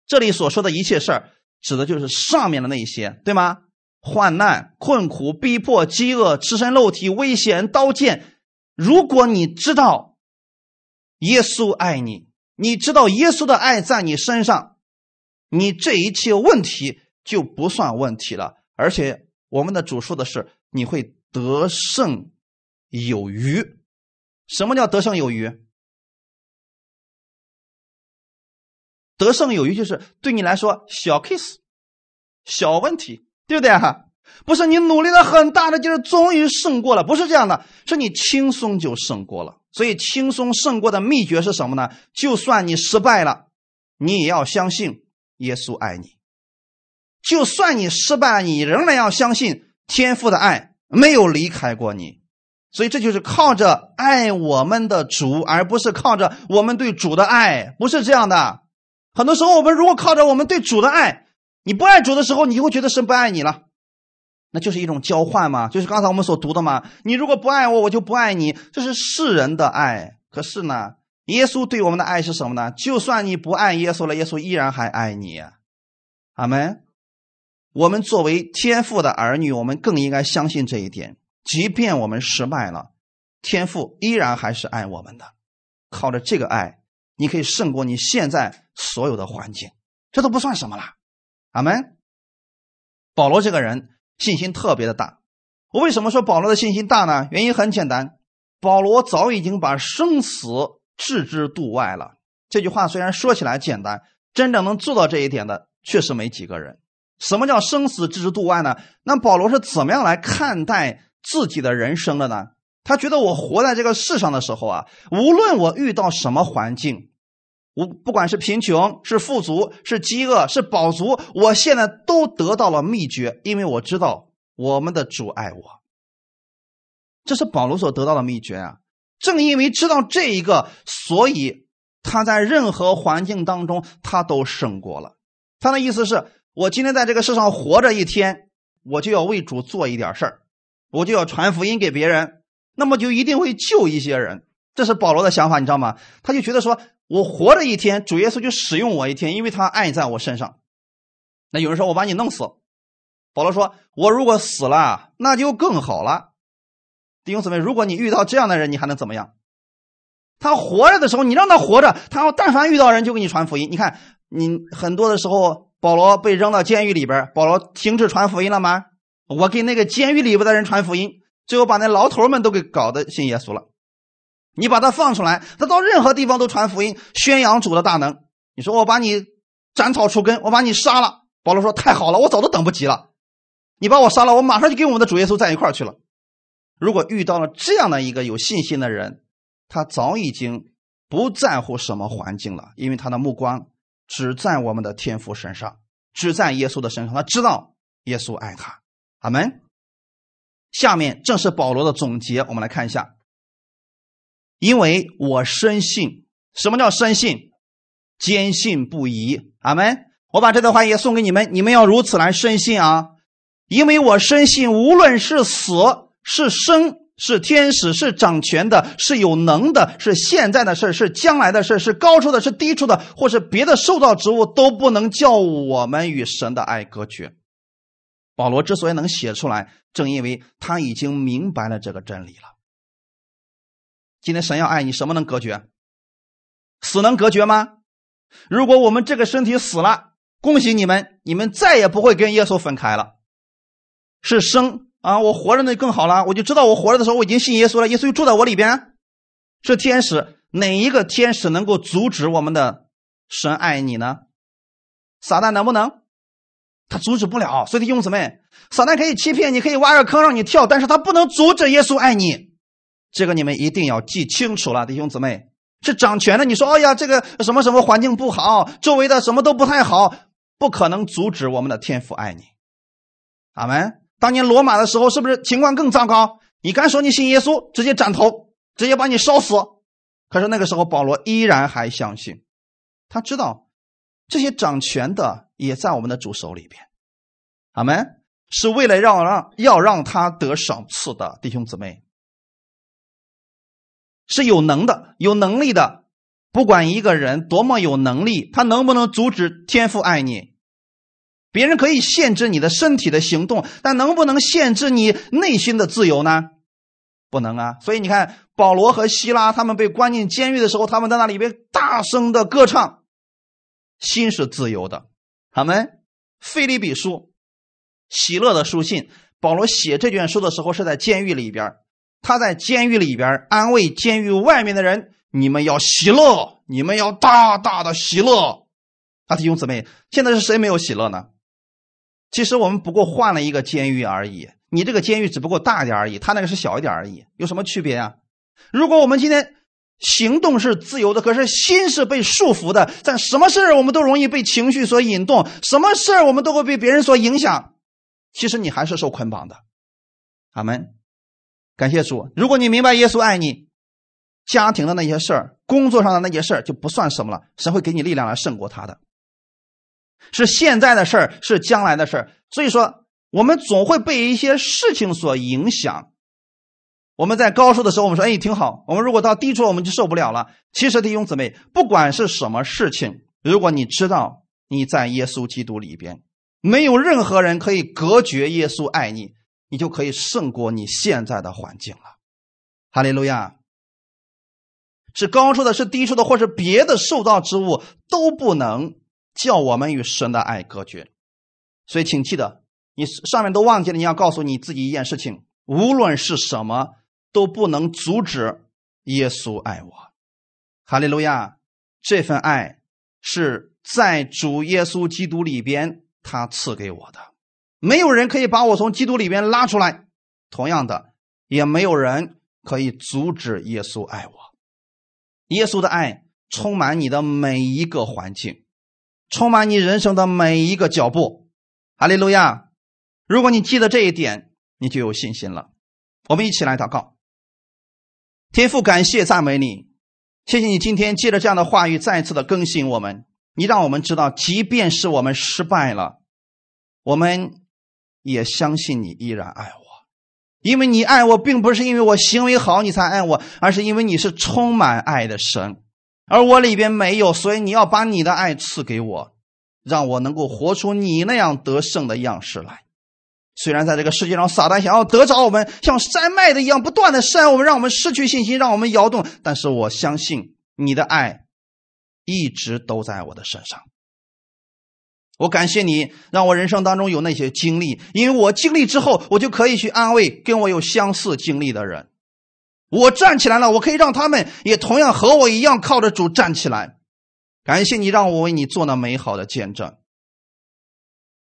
这里所说的一切事儿，指的就是上面的那一些，对吗？患难、困苦、逼迫、饥饿、赤身露体、危险、刀剑。如果你知道耶稣爱你，你知道耶稣的爱在你身上，你这一切问题就不算问题了。而且我们的主说的是，你会得胜有余。什么叫得胜有余？得胜有余，就是对你来说小 case，小问题，对不对哈？不是你努力了很大的劲儿，终于胜过了，不是这样的，是你轻松就胜过了。所以轻松胜过的秘诀是什么呢？就算你失败了，你也要相信耶稣爱你；就算你失败了，你仍然要相信天父的爱没有离开过你。所以这就是靠着爱我们的主，而不是靠着我们对主的爱，不是这样的。很多时候，我们如果靠着我们对主的爱，你不爱主的时候，你就会觉得神不爱你了，那就是一种交换嘛，就是刚才我们所读的嘛。你如果不爱我，我就不爱你，这是世人的爱。可是呢，耶稣对我们的爱是什么呢？就算你不爱耶稣了，耶稣依然还爱你。阿门。我们作为天父的儿女，我们更应该相信这一点。即便我们失败了，天父依然还是爱我们的。靠着这个爱。你可以胜过你现在所有的环境，这都不算什么了。阿门。保罗这个人信心特别的大。我为什么说保罗的信心大呢？原因很简单，保罗早已经把生死置之度外了。这句话虽然说起来简单，真正能做到这一点的确实没几个人。什么叫生死置之度外呢？那保罗是怎么样来看待自己的人生的呢？他觉得我活在这个世上的时候啊，无论我遇到什么环境，我不管是贫穷、是富足、是饥饿、是饱足，我现在都得到了秘诀，因为我知道我们的主爱我。这是保罗所得到的秘诀啊！正因为知道这一个，所以他在任何环境当中他都胜过了。他的意思是我今天在这个世上活着一天，我就要为主做一点事儿，我就要传福音给别人。那么就一定会救一些人，这是保罗的想法，你知道吗？他就觉得说，我活着一天，主耶稣就使用我一天，因为他爱在我身上。那有人说我把你弄死，保罗说，我如果死了，那就更好了。弟兄姊妹，如果你遇到这样的人，你还能怎么样？他活着的时候，你让他活着，他要但凡遇到人就给你传福音。你看，你很多的时候，保罗被扔到监狱里边，保罗停止传福音了吗？我给那个监狱里边的人传福音。最后把那牢头们都给搞得信耶稣了。你把他放出来，他到任何地方都传福音，宣扬主的大能。你说我把你斩草除根，我把你杀了。保罗说：“太好了，我早都等不及了。你把我杀了，我马上就跟我们的主耶稣在一块去了。”如果遇到了这样的一个有信心的人，他早已经不在乎什么环境了，因为他的目光只在我们的天父身上，只在耶稣的身上。他知道耶稣爱他。阿门。下面正是保罗的总结，我们来看一下。因为我深信。什么叫深信？坚信不疑。阿门。我把这段话也送给你们，你们要如此来深信啊！因为我深信，无论是死是生。是天使，是掌权的，是有能的，是现在的事是将来的事是高处的，是低处的，或是别的受造之物，都不能叫我们与神的爱隔绝。保罗之所以能写出来，正因为他已经明白了这个真理了。今天神要爱你，什么能隔绝？死能隔绝吗？如果我们这个身体死了，恭喜你们，你们再也不会跟耶稣分开了。是生。啊，我活着那更好了，我就知道我活着的时候我已经信耶稣了，耶稣就住在我里边。是天使，哪一个天使能够阻止我们的神爱你呢？撒旦能不能？他阻止不了。所以弟兄姊妹，撒旦可以欺骗你，可以挖个坑让你跳，但是他不能阻止耶稣爱你。这个你们一定要记清楚了，弟兄姊妹。是掌权的，你说，哎呀，这个什么什么环境不好，周围的什么都不太好，不可能阻止我们的天父爱你。阿门。当年罗马的时候，是不是情况更糟糕？你敢说你信耶稣，直接斩头，直接把你烧死。可是那个时候，保罗依然还相信，他知道这些掌权的也在我们的主手里边。阿门，是为了让让要让他得赏赐的弟兄姊妹，是有能的、有能力的。不管一个人多么有能力，他能不能阻止天父爱你？别人可以限制你的身体的行动，但能不能限制你内心的自由呢？不能啊！所以你看，保罗和希拉他们被关进监狱的时候，他们在那里边大声的歌唱，心是自由的。他们菲利比书，喜乐的书信，保罗写这卷书的时候是在监狱里边，他在监狱里边安慰监狱外面的人：你们要喜乐，你们要大大的喜乐。啊，弟兄姊妹，现在是谁没有喜乐呢？其实我们不过换了一个监狱而已，你这个监狱只不过大一点而已，他那个是小一点而已，有什么区别啊？如果我们今天行动是自由的，可是心是被束缚的，在什么事我们都容易被情绪所引动，什么事我们都会被别人所影响，其实你还是受捆绑的。阿门，感谢主。如果你明白耶稣爱你，家庭的那些事儿，工作上的那些事儿就不算什么了，神会给你力量来胜过他的。是现在的事儿，是将来的事儿。所以说，我们总会被一些事情所影响。我们在高处的时候，我们说：“哎，挺好。”我们如果到低处，我们就受不了了。其实弟兄姊妹，不管是什么事情，如果你知道你在耶稣基督里边，没有任何人可以隔绝耶稣爱你，你就可以胜过你现在的环境了。哈利路亚！是高处的，是低处的，或是别的受造之物，都不能。叫我们与神的爱隔绝，所以请记得，你上面都忘记了，你要告诉你自己一件事情：无论是什么，都不能阻止耶稣爱我。哈利路亚！这份爱是在主耶稣基督里边他赐给我的，没有人可以把我从基督里边拉出来。同样的，也没有人可以阻止耶稣爱我。耶稣的爱充满你的每一个环境。充满你人生的每一个脚步，哈利路亚！如果你记得这一点，你就有信心了。我们一起来祷告，天父，感谢赞美你，谢谢你今天借着这样的话语再次的更新我们。你让我们知道，即便是我们失败了，我们也相信你依然爱我，因为你爱我，并不是因为我行为好你才爱我，而是因为你是充满爱的神。而我里边没有，所以你要把你的爱赐给我，让我能够活出你那样得胜的样式来。虽然在这个世界上，撒旦想要得着我们，像山脉的一样不断的扇我们，让我们失去信心，让我们摇动。但是我相信你的爱一直都在我的身上。我感谢你，让我人生当中有那些经历，因为我经历之后，我就可以去安慰跟我有相似经历的人。我站起来了，我可以让他们也同样和我一样靠着主站起来。感谢你让我为你做那美好的见证。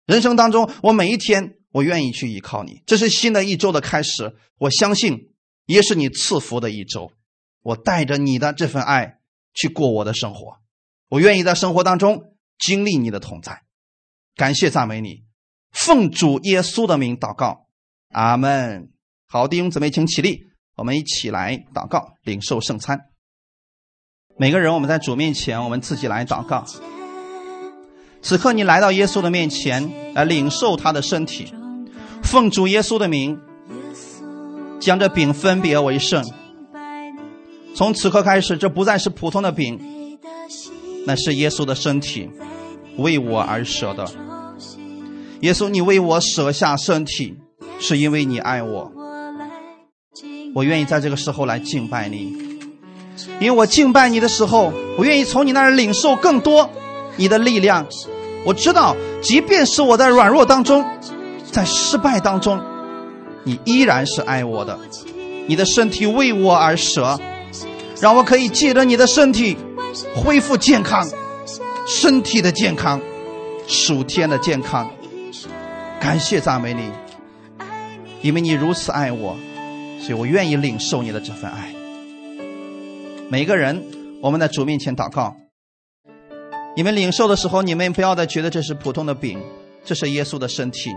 人生当中，我每一天我愿意去依靠你。这是新的一周的开始，我相信也是你赐福的一周。我带着你的这份爱去过我的生活，我愿意在生活当中经历你的同在。感谢赞美你，奉主耶稣的名祷告，阿门。好，弟兄姊妹，请起立。我们一起来祷告，领受圣餐。每个人，我们在主面前，我们自己来祷告。此刻，你来到耶稣的面前，来领受他的身体，奉主耶稣的名，将这饼分别为圣。从此刻开始，这不再是普通的饼，那是耶稣的身体，为我而舍的。耶稣，你为我舍下身体，是因为你爱我。我愿意在这个时候来敬拜你，因为我敬拜你的时候，我愿意从你那儿领受更多你的力量。我知道，即便是我在软弱当中，在失败当中，你依然是爱我的。你的身体为我而舍，让我可以借着你的身体恢复健康，身体的健康，属天的健康。感谢赞美你，因为你如此爱我。所以我愿意领受你的这份爱。每个人，我们在主面前祷告。你们领受的时候，你们不要再觉得这是普通的饼，这是耶稣的身体，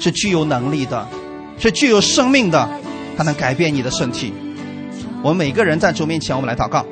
是具有能力的，是具有生命的，它能改变你的身体。我们每个人在主面前，我们来祷告。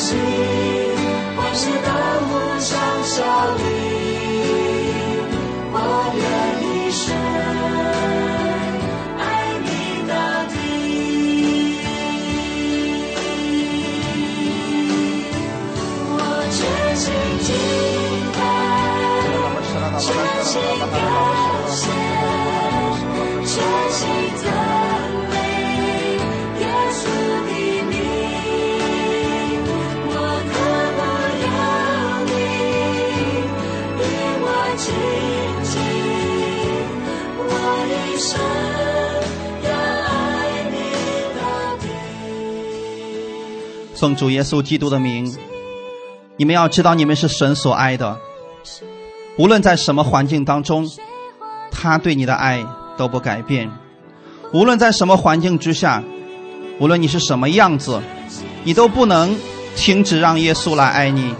心万事都互相效力我愿意生爱你到底我全心敬拜全心。感奉主耶稣基督的名，你们要知道，你们是神所爱的。无论在什么环境当中，他对你的爱都不改变。无论在什么环境之下，无论你是什么样子，你都不能停止让耶稣来爱你。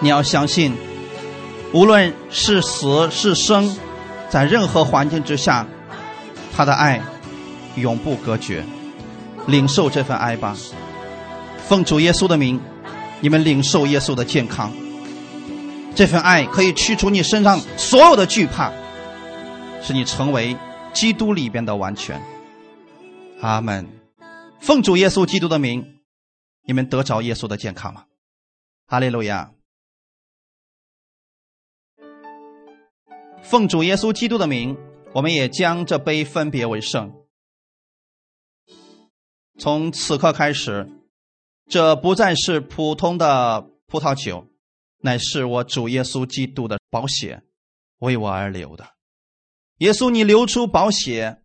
你要相信，无论是死是生，在任何环境之下，他的爱永不隔绝。领受这份爱吧。奉主耶稣的名，你们领受耶稣的健康。这份爱可以驱除你身上所有的惧怕，使你成为基督里边的完全。阿门。奉主耶稣基督的名，你们得着耶稣的健康吗？哈利路亚。奉主耶稣基督的名，我们也将这杯分别为圣。从此刻开始。这不再是普通的葡萄酒，乃是我主耶稣基督的宝血，为我而流的。耶稣，你流出宝血，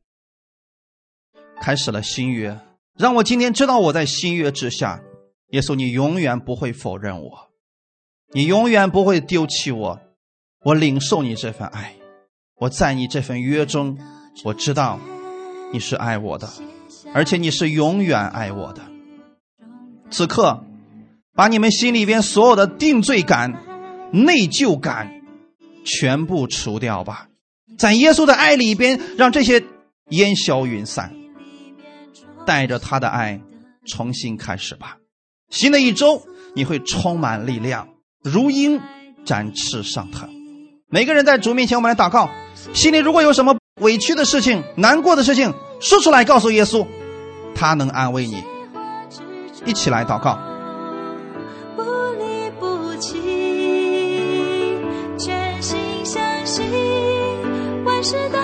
开始了新约，让我今天知道我在新约之下。耶稣，你永远不会否认我，你永远不会丢弃我。我领受你这份爱，我在你这份约中，我知道你是爱我的，而且你是永远爱我的。此刻，把你们心里边所有的定罪感、内疚感全部除掉吧，在耶稣的爱里边，让这些烟消云散，带着他的爱重新开始吧。新的一周，你会充满力量，如鹰展翅上腾。每个人在主面前，我们来祷告。心里如果有什么委屈的事情、难过的事情说出来，告诉耶稣，他能安慰你。一起来祷告。不离不弃，全心相信，万事都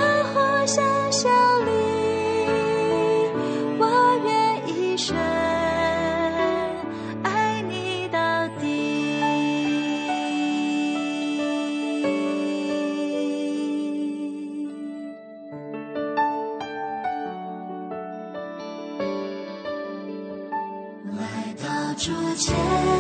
到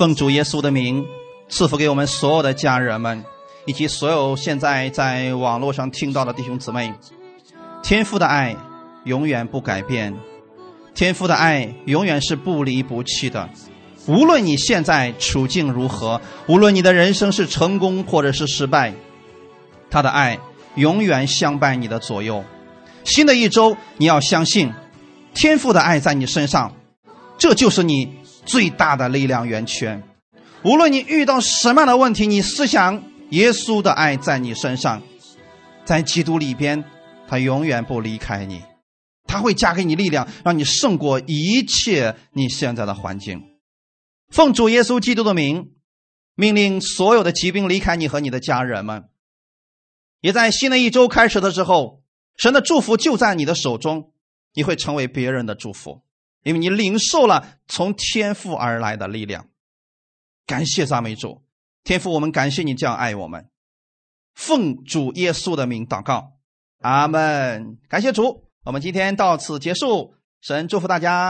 奉主耶稣的名，赐福给我们所有的家人们，以及所有现在在网络上听到的弟兄姊妹。天父的爱永远不改变，天父的爱永远是不离不弃的。无论你现在处境如何，无论你的人生是成功或者是失败，他的爱永远相伴你的左右。新的一周，你要相信天父的爱在你身上，这就是你最大的力量源泉。无论你遇到什么样的问题，你思想耶稣的爱在你身上，在基督里边，他永远不离开你，他会加给你力量，让你胜过一切你现在的环境。奉主耶稣基督的名，命令所有的疾病离开你和你的家人们。也在新的一周开始的时候，神的祝福就在你的手中，你会成为别人的祝福，因为你领受了从天赋而来的力量。感谢赞美主，天赋，我们感谢你这样爱我们。奉主耶稣的名祷告，阿门。感谢主，我们今天到此结束，神祝福大家。